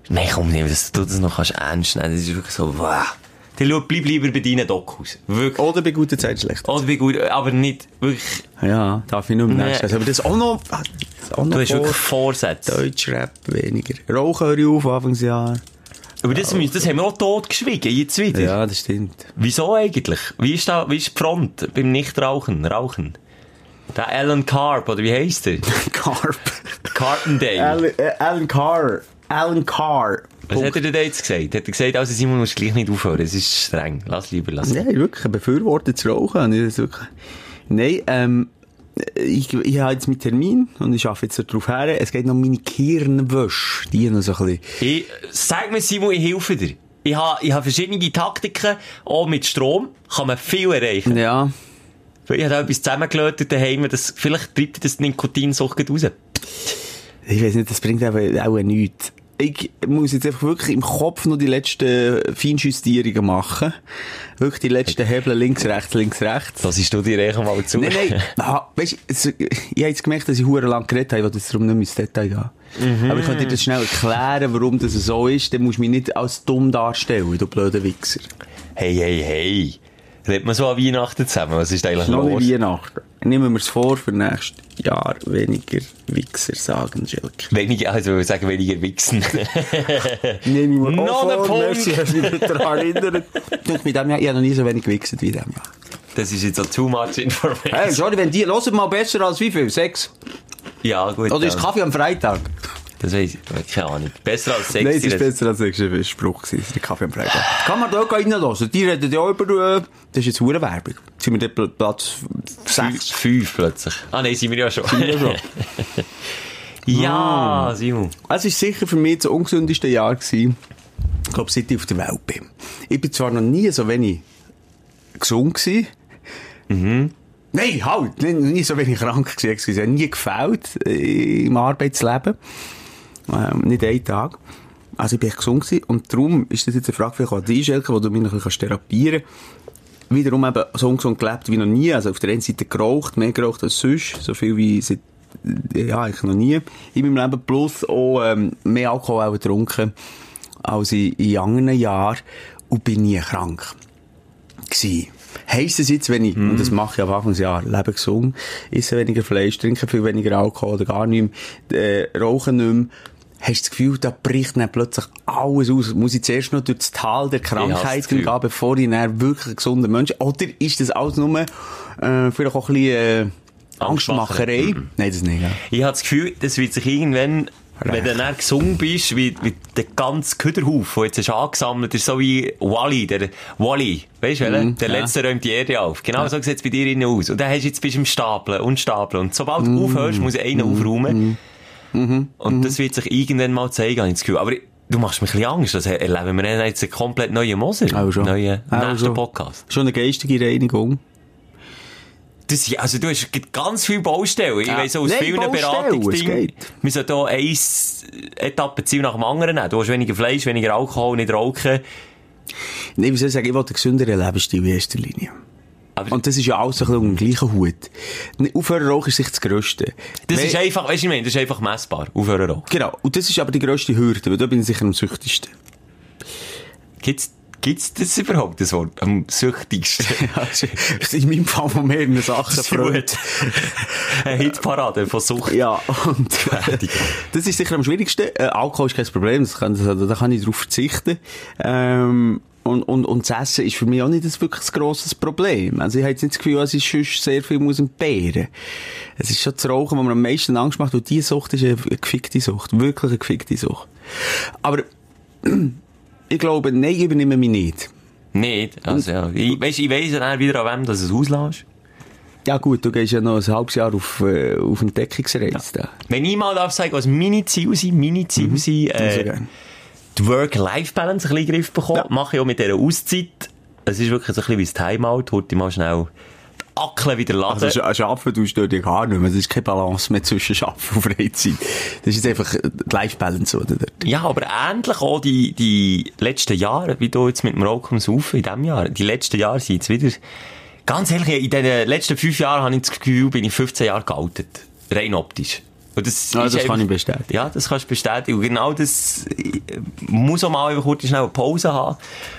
nein, komm nicht, dass du das noch kannst ernst nehmen. Das ist wirklich so, wow. Dann bleib lieber bei deinen Dokus. Wirklich. Oder bei guter Zeit schlecht. Oder wie gut, aber nicht wirklich, Ja, darf ich nur im Nee. nächsten. Aber das auch noch, das auch noch du hast vor wirklich Vorsätze. Deutschrap weniger. Rauchen höre ich auf, Anfangsjahr. Aber das, müssen- das haben wir auch totgeschwiegen, jetzt wieder. Ja, das stimmt. Wieso eigentlich? Wie ist da, wie ist die Front beim Nichtrauchen, Rauchen? Der Alan Carp, oder wie heisst [laughs] der? Carp. Carpendale. Alan, äh, Alan Carr. Alan Carr. Was hat er denn jetzt gesagt? Hat er gesagt, also Simon muss gleich nicht aufhören, es ist streng. Lass lieber, lass. Nein, wirklich, ein Befürworter zu rauchen. Nein, ähm, ich, ich habe jetzt meinen Termin und ich arbeite jetzt darauf her. Es geht noch um meine Kirnwäsche. Die noch so ein bisschen. Ich, sag mir Simon, ich helfe dir. Ich habe, ich habe verschiedene Taktiken, auch mit Strom, kann man viel erreichen. Ja. Ich habe da etwas zusammengelötet daheim, das, vielleicht treibt das Nikotinsucht raus. Ich weiß nicht, das bringt aber auch nichts. Ich muss jetzt einfach wirklich im Kopf noch die letzten Feinjustierungen machen. Wirklich die letzten Hebel links, rechts, links, rechts. Das ist du dir echt mal zu. Nein, nein. Ah, weißt, ich habe jetzt gemerkt, dass ich hure lang geredet habe, ich will jetzt darum nicht mehr ins Detail gehen. Aber ich kann dir das schnell erklären, warum das so ist. Dann musst du mich nicht als dumm darstellen, du blöder Wichser. Hey, hey, hey. Redet man so an Weihnachten zusammen? Was ist eigentlich Noch los? nicht Weihnachten. Nehmen wir es vor für nächstes Jahr weniger Wichser sagen, Schilke. Weniger, also ich würde sagen, weniger wichsen. [laughs] Nehmen wir Noch auch vor, Punkt. merci, ich mich daran erinnert. Denk, mit dem Jahr, ich habe noch nie so wenig gewichst wie in diesem Jahr. das ist jetzt so too much information. Hey, sorry, wenn die, hört mal besser als wie viel? Sechs? Ja, gut. Oder ist. Kaffee am Freitag? Das weiß ich. Keine Ahnung. Besser als sexy. Nein, es ist das- besser als sechs, das war ein Spruch, gewesen, der Kaffee am Freitag. Kann man da auch reinlassen? Die reden ja über, äh, das ist jetzt hure Werbung. Sind wir dort Platz Fünf, sechs. fünf plötzlich. Ah, nein, sind wir ja schon. wir schon. [laughs] ja, Simon. Es war sicher für mich das ungesündeste Jahr gewesen. Ich glaube, seit ich auf der Welt bin. Ich bin zwar noch nie so wenig gesund gewesen. Mhm. Nein, halt, nie, nie so wenig krank gewesen, excuse. Nie gefällt äh, im Arbeitsleben. Ähm, nicht einen Tag. Also ich bin gesund gewesen. Und darum ist das jetzt eine Frage vielleicht an dich, Schelke, wo du mich noch ein bisschen therapieren kannst. Wiederum eben so ungesund gelebt wie noch nie. Also auf der einen Seite geraucht, mehr geraucht als sonst. So viel wie seit, ja, eigentlich noch nie in meinem Leben. Plus auch, ähm, mehr Alkohol auch getrunken als in, in anderen Jahren. Und bin nie krank gsi. Heisst es jetzt, wenn ich, und das mache ich am Anfang des Jahres, lebe gesund, esse weniger Fleisch, trinke viel weniger Alkohol oder gar nicht mehr, äh, rauche nicht mehr, hast du das Gefühl, da bricht dann plötzlich alles aus. Muss ich zuerst noch durch das Tal der Krankheiten gehen, bevor ich dann wirklich ein gesunder Mensch Oder ist das alles nur, äh, vielleicht auch ein bisschen, äh, Angstmacherei? Angstmacherei. Nein, das nicht, ja. Ich habe das Gefühl, das wird sich irgendwann wenn du dann gesungen bist, wie, wie der ganze Köderhaufen, der jetzt ist angesammelt ist, so wie Wally, der Wally, weißt du, Mhm, der letzte räumt die Erde auf. Genau so sieht es bei dir innen aus. Und dann hast du jetzt bist du im Stapeln und Stapeln. Und sobald Mhm. du aufhörst, muss einer aufräumen. Und das wird sich irgendwann mal zeigen, habe ich das Gefühl. Aber du machst mir ein bisschen Angst, das erleben wir jetzt einen komplett neuen Moser. Auch schon. Neuen, Auch nächsten. Podcast. Schon eine geistige Reinigung. Das, also du hast ganz viele Baustellen. Ich Ja. weiss aus Nein, vielen Beratungsdingen. Wir sollten hier ein Etappenziel nach dem anderen nehmen. Du hast weniger Fleisch, weniger Alkohol, nicht rauchen. Nein, wie soll ich sagen, ich will einen gesünderen Lebensstil in erster Linie. Aber Und das ist ja alles ein bisschen unter dem gleichen Hut. Rauchen ist sich das Grösste. das Weil- ist einfach, weißt du, ich meine, das ist einfach messbar. Aufhören rauchen. Genau. Und das ist aber die grösste Hürde, weil da bin ich sicher am süchtigsten. Gibt's, gibt's das überhaupt, das Wort? Am süchtigsten? [laughs] Also, in meinem Fall von mehreren Sachen. Gut. Eine Hitparade von Sucht. Ja, und das ist sicher am schwierigsten. Äh, Alkohol ist kein Problem, das kann, da, da kann ich drauf verzichten. Ähm, und, und, und das Essen ist für mich auch nicht ein wirklich ein grosses Problem. Also ich habe jetzt nicht das Gefühl, dass ich sonst sehr viel muss entbehren. Es ist schon das Rauchen, was mir am meisten Angst macht, und diese Sucht ist eine, gefickte Sucht. Wirklich eine gefickte Sucht. Aber [clears throat] ich glaube, nein, ich übernehme mich nicht. Nicht. Also, ja. Ich, weißt, ich weiss ja dann wieder an wem, dass es auslässt. Ja gut, du gehst ja noch ein halbes Jahr auf, äh, auf Entdeckungsreise. da. Wenn ich mal darf sagen, was meine Ziele sind, meine Ziele sind, Sehr äh. Die Work-Life-Balance ein bisschen in den Griff bekommen. Ja. Mache ich auch mit dieser Auszeit. Es ist wirklich so ein bisschen wie das Timeout. Heute mal schnell die Akle wieder laden. Also, sch- Arbeiten tust du ja gar nicht mehr. Es ist keine Balance mehr zwischen Arbeiten und Freizeit. Das ist einfach die Life-Balance, oder? Dort. ja, aber ähnlich auch die, die letzten Jahre, wie du jetzt mit dem Rauchen Saufen in diesem Jahr. Die letzten Jahre sind jetzt wieder, ganz ehrlich, in den letzten fünf Jahren habe ich das Gefühl, bin ich 15 Jahre gealtert. Rein optisch. Und das Ja, ist das kann einfach- ich bestätigen. Ja, das kannst du bestätigen. Und genau das äh, muss auch mal einfach kurz schnell eine Pause haben.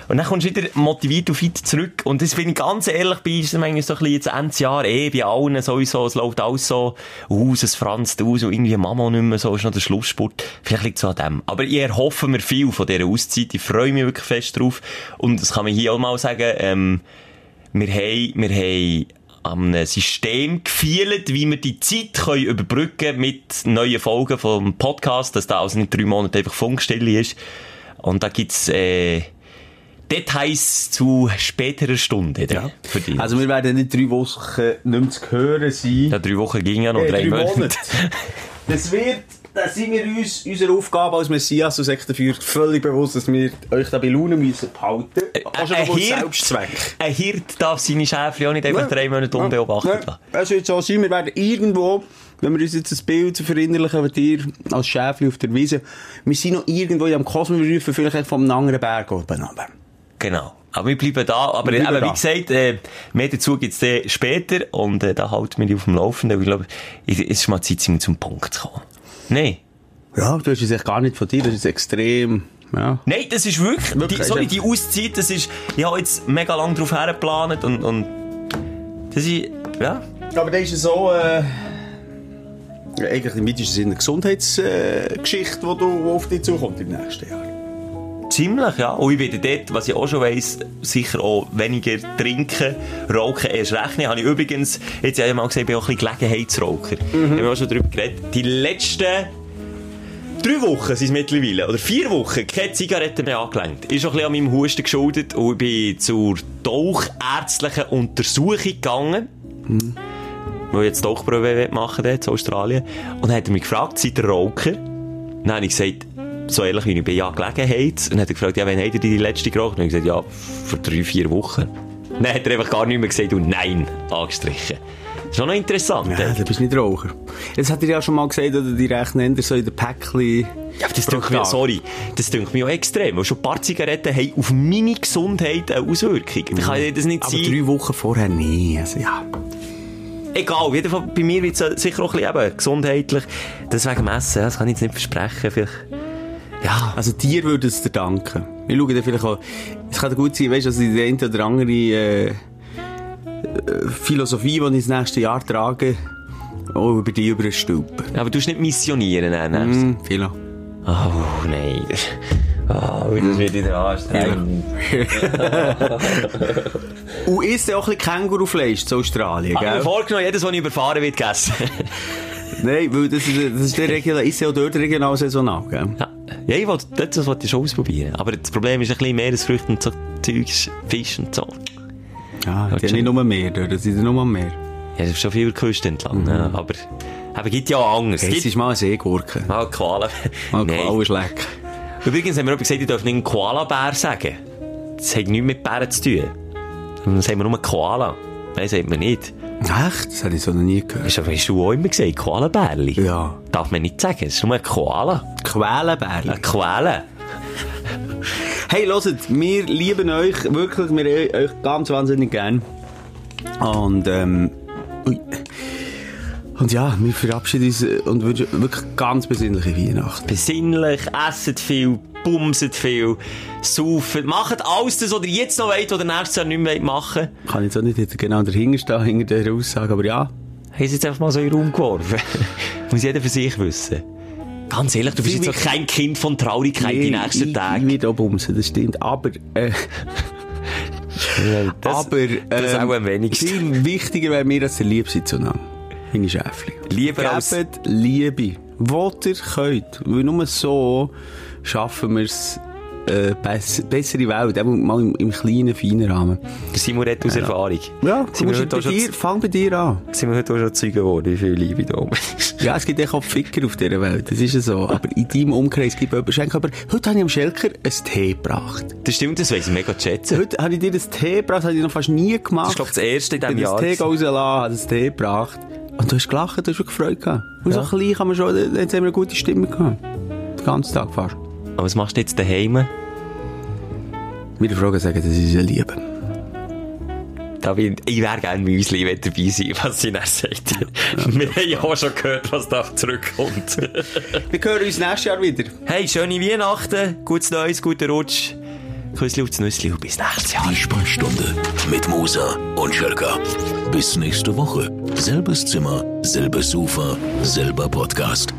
Und dann kommst du wieder motiviert und fit zurück. Und das bin ich ganz ehrlich bei uns, manchmal so ein bisschen jetzt Ende Jahr, eh, bei allen sowieso, es läuft alles so aus, es franzt aus und irgendwie Mama nicht mehr so, ist noch der Schlussspurt. Vielleicht liegt es an dem. Aber ich erhoffe mir viel von dieser Auszeit. Ich freue mich wirklich fest drauf. Und das kann man hier auch mal sagen, ähm, wir haben, wir haben am System gefühlt, wie wir die Zeit können überbrücken mit neuen Folgen vom Podcast, dass da also nicht drei Monate einfach Funkstille ist. Und da gibt's äh, Details zu späterer Stunde ja. für dich. Also, wir werden nicht drei Wochen nicht mehr zu hören sein. ja, drei Wochen ging ja noch, Äh, drei, Monate. Monate. [laughs] Das wird, da sind wir uns unserer Aufgabe als Messias und Sektenführer völlig bewusst, dass wir euch da bei Laune müssen behalten. Auch schon ein aus Hirt- Selbstzweck. Ein Hirt darf seine Schäfchen auch nicht einfach drei Monate unbeobachtet lassen. Es wird so sein, wir werden irgendwo, wenn wir uns jetzt ein Bild verinnerlichen, wie dir als Schäfli auf der Wiese, wir sind noch irgendwo am Kosmos, wir rufen vielleicht vom anderen Berg oben runter. Genau. Aber wir bleiben da. Aber bleiben eben, wie da. gesagt, äh, mehr dazu gibt's dann später. Und äh, da halten wir die auf dem Laufenden. Ich glaube, es ist mal Zeit, zum Punkt zu kommen. Nein. Ja, du hast es echt gar nicht von dir, das ist extrem, ja. Nein, das ist wirklich, Wirklich, die, sorry, die Auszeit, das ist, ich habe jetzt mega lang drauf hergeplant und, und das ist, ja, Aber das ist so, äh, eigentlich im weitesten Sinne eine Gesundheitsgeschichte, äh, die auf dich zukommt im nächsten Jahr. Ziemlich, ja. Und ich werde dort, was ich auch schon weiss, sicher auch weniger trinken, rauchen erst rechnen. Habe ich übrigens, jetzt habe ich mal gesagt, ich bin auch ein bisschen Gelegenheitsraucher. Mhm. Wir haben auch schon darüber geredet. Die letzten drei Wochen sind es mittlerweile, oder vier Wochen, keine Zigaretten mehr angelenkt. Ist auch ein bisschen an meinem Husten geschuldet und ich bin zur tauchärztlichen Untersuchung gegangen. Weil ich jetzt Tauchprobe machen will, in Australien. Und dann hat er mich gefragt, seid ihr Raucher? Dann habe ich gesagt, so ehrlich wie ich bin, ja, Gelegenheit. Und hat er gefragt, ja, wann habt ihr die letzte geraucht? Und ich gesagt, ja, vor drei, vier Wochen. Dann hat er einfach gar nicht mehr gesagt und nein angestrichen. Schon noch interessant. Ja, Ja, du bist nicht Raucher. Jetzt hat er ja schon mal gesagt, dass die rechten Hände so in der Päckchen... aber das mir, sorry, das denkt mir auch extrem. Weil schon ein paar Zigaretten haben auf meine Gesundheit eine Auswirkung. Da kann ja das nicht Aber sein. drei Wochen vorher nie. Also, ja. Egal, auf jeden Fall, bei mir wird es sicher auch ein bisschen eben gesundheitlich. Deswegen messen, das kann ich jetzt nicht versprechen. Vielleicht. Ja, Also dir würde es dir danken. Ich schaue dann vielleicht auch... Es kann gut sein, weißt du, dass ich die eine oder andere äh, äh, Philosophie, die ich das nächste Jahr trage, auch über die überstülpen. aber du musst nicht missionieren. Nein, nein. Hm, vielleicht. Oh, nein. Oh, das wird wieder anstrengend. [laughs] Und isst ja auch ein bisschen Kängurufleisch zu Australien, Ich habe mir gell? vorgenommen, jedes, was ich überfahren wird, gegessen. Nein, weil das, ist- das ist der Regional, ist ja auch dort regional saisonal, gell? Ja, ja ich wollte, das wollte ich schon ausprobieren. Aber das Problem ist ein bisschen Meeresfrüchte und so Zeugs, Fisch und so. Die schon. haben nicht nur mehr dort, das sind nur mehr. Ja, das ist schon viel Küste entlang, ja, aber, aber gibt ja auch anderes. Es Gibt ist mal eine Seegurke. mal Koala. Mal Nein. Klauenschleck. Übrigens haben wir gesagt, ich darf nicht Koala-Bär sagen. Das hat nichts mit Bären zu tun. Dann sagen wir nur Koala. Nein, sagt man nicht. Echt? Das hätte ich so noch nie gehört. Hast du- auch immer? Ja. Darf man nicht sagen, es ist nur ein Koala. Quälenbärli. Eine Quelle. Hey, hört, wir lieben euch, wirklich, wir haben euch ganz wahnsinnig gern. Und, ähm, ui. Und ja, wir verabschieden uns äh, und wünschen wirklich ganz besinnliche Weihnachten. Besinnlich, esset viel, bumset viel, saufen, macht alles das, was ihr jetzt noch wollt, was ihr nächstes Jahr nicht mehr machen wollt. Kann ich jetzt auch nicht genau dahinter stehen, hinter dieser Aussage, aber ja. Haben sie jetzt einfach mal so in den Raum geworfen. [laughs] Muss jeder für sich wissen. Ganz ehrlich, du bist Viel jetzt so kein Kind von Traurigkeit die nächsten ich, Ich Tage. werde auch bumsen, das stimmt. Aber, äh, Das, [laughs] aber, das ähm, auch am wenigsten. Viel wichtiger wäre mir, dass ihr lieb seid zueinander. Meine Schäfli. Lieber als- Gebt Liebe. Wo ihr könnt. Weil nur so schaffen wir es, äh, bess bessere Welt. Eben mal im, im kleinen, feinen Rahmen. Simon hat aus Erfahrung. Ja, sind wir, heute bei dir, fang bei dir an. sind wir heute auch schon Zeugen geworden, wie viel Liebe da oben ist. Ja, es gibt echt auch Ficker auf dieser Welt. Das ist ja so. Aber in deinem Umkreis gibt es jemanden, aber heute habe ich am Schelker ein Tee gebracht. Das stimmt, das weiss ich mega zu schätzen. Heute habe ich dir das Tee gebracht, das habe ich noch fast nie gemacht. Das ist, glaube ich, das erste in diesem Ich Jahr. habe das Tee rausgelassen, habe das Tee gebracht. Und du hast gelacht, du hast schon gefreut gehabt. Und so klein kann man schon, jetzt haben wir eine gute Stimme gehabt. Den ganzen Tag fast. Aber was machst du jetzt daheim? Meine Fragen sagen, das ist eine Liebe. Da bin, ich wäre gerne Müsli, wenn dabei sein, was sie dann sagt. [laughs] Wir haben ja auch schon gehört, was da zurückkommt. Wir hören uns nächstes Jahr wieder. hey, schöne Weihnachten, gutes Neues, guten Rutsch. Küssli aufs Nüssli und bis nächstes Jahr. Die Sprechstunde mit Musa und Schelka. Bis nächste Woche. Selbes Zimmer, selbes Sofa, selber Podcast.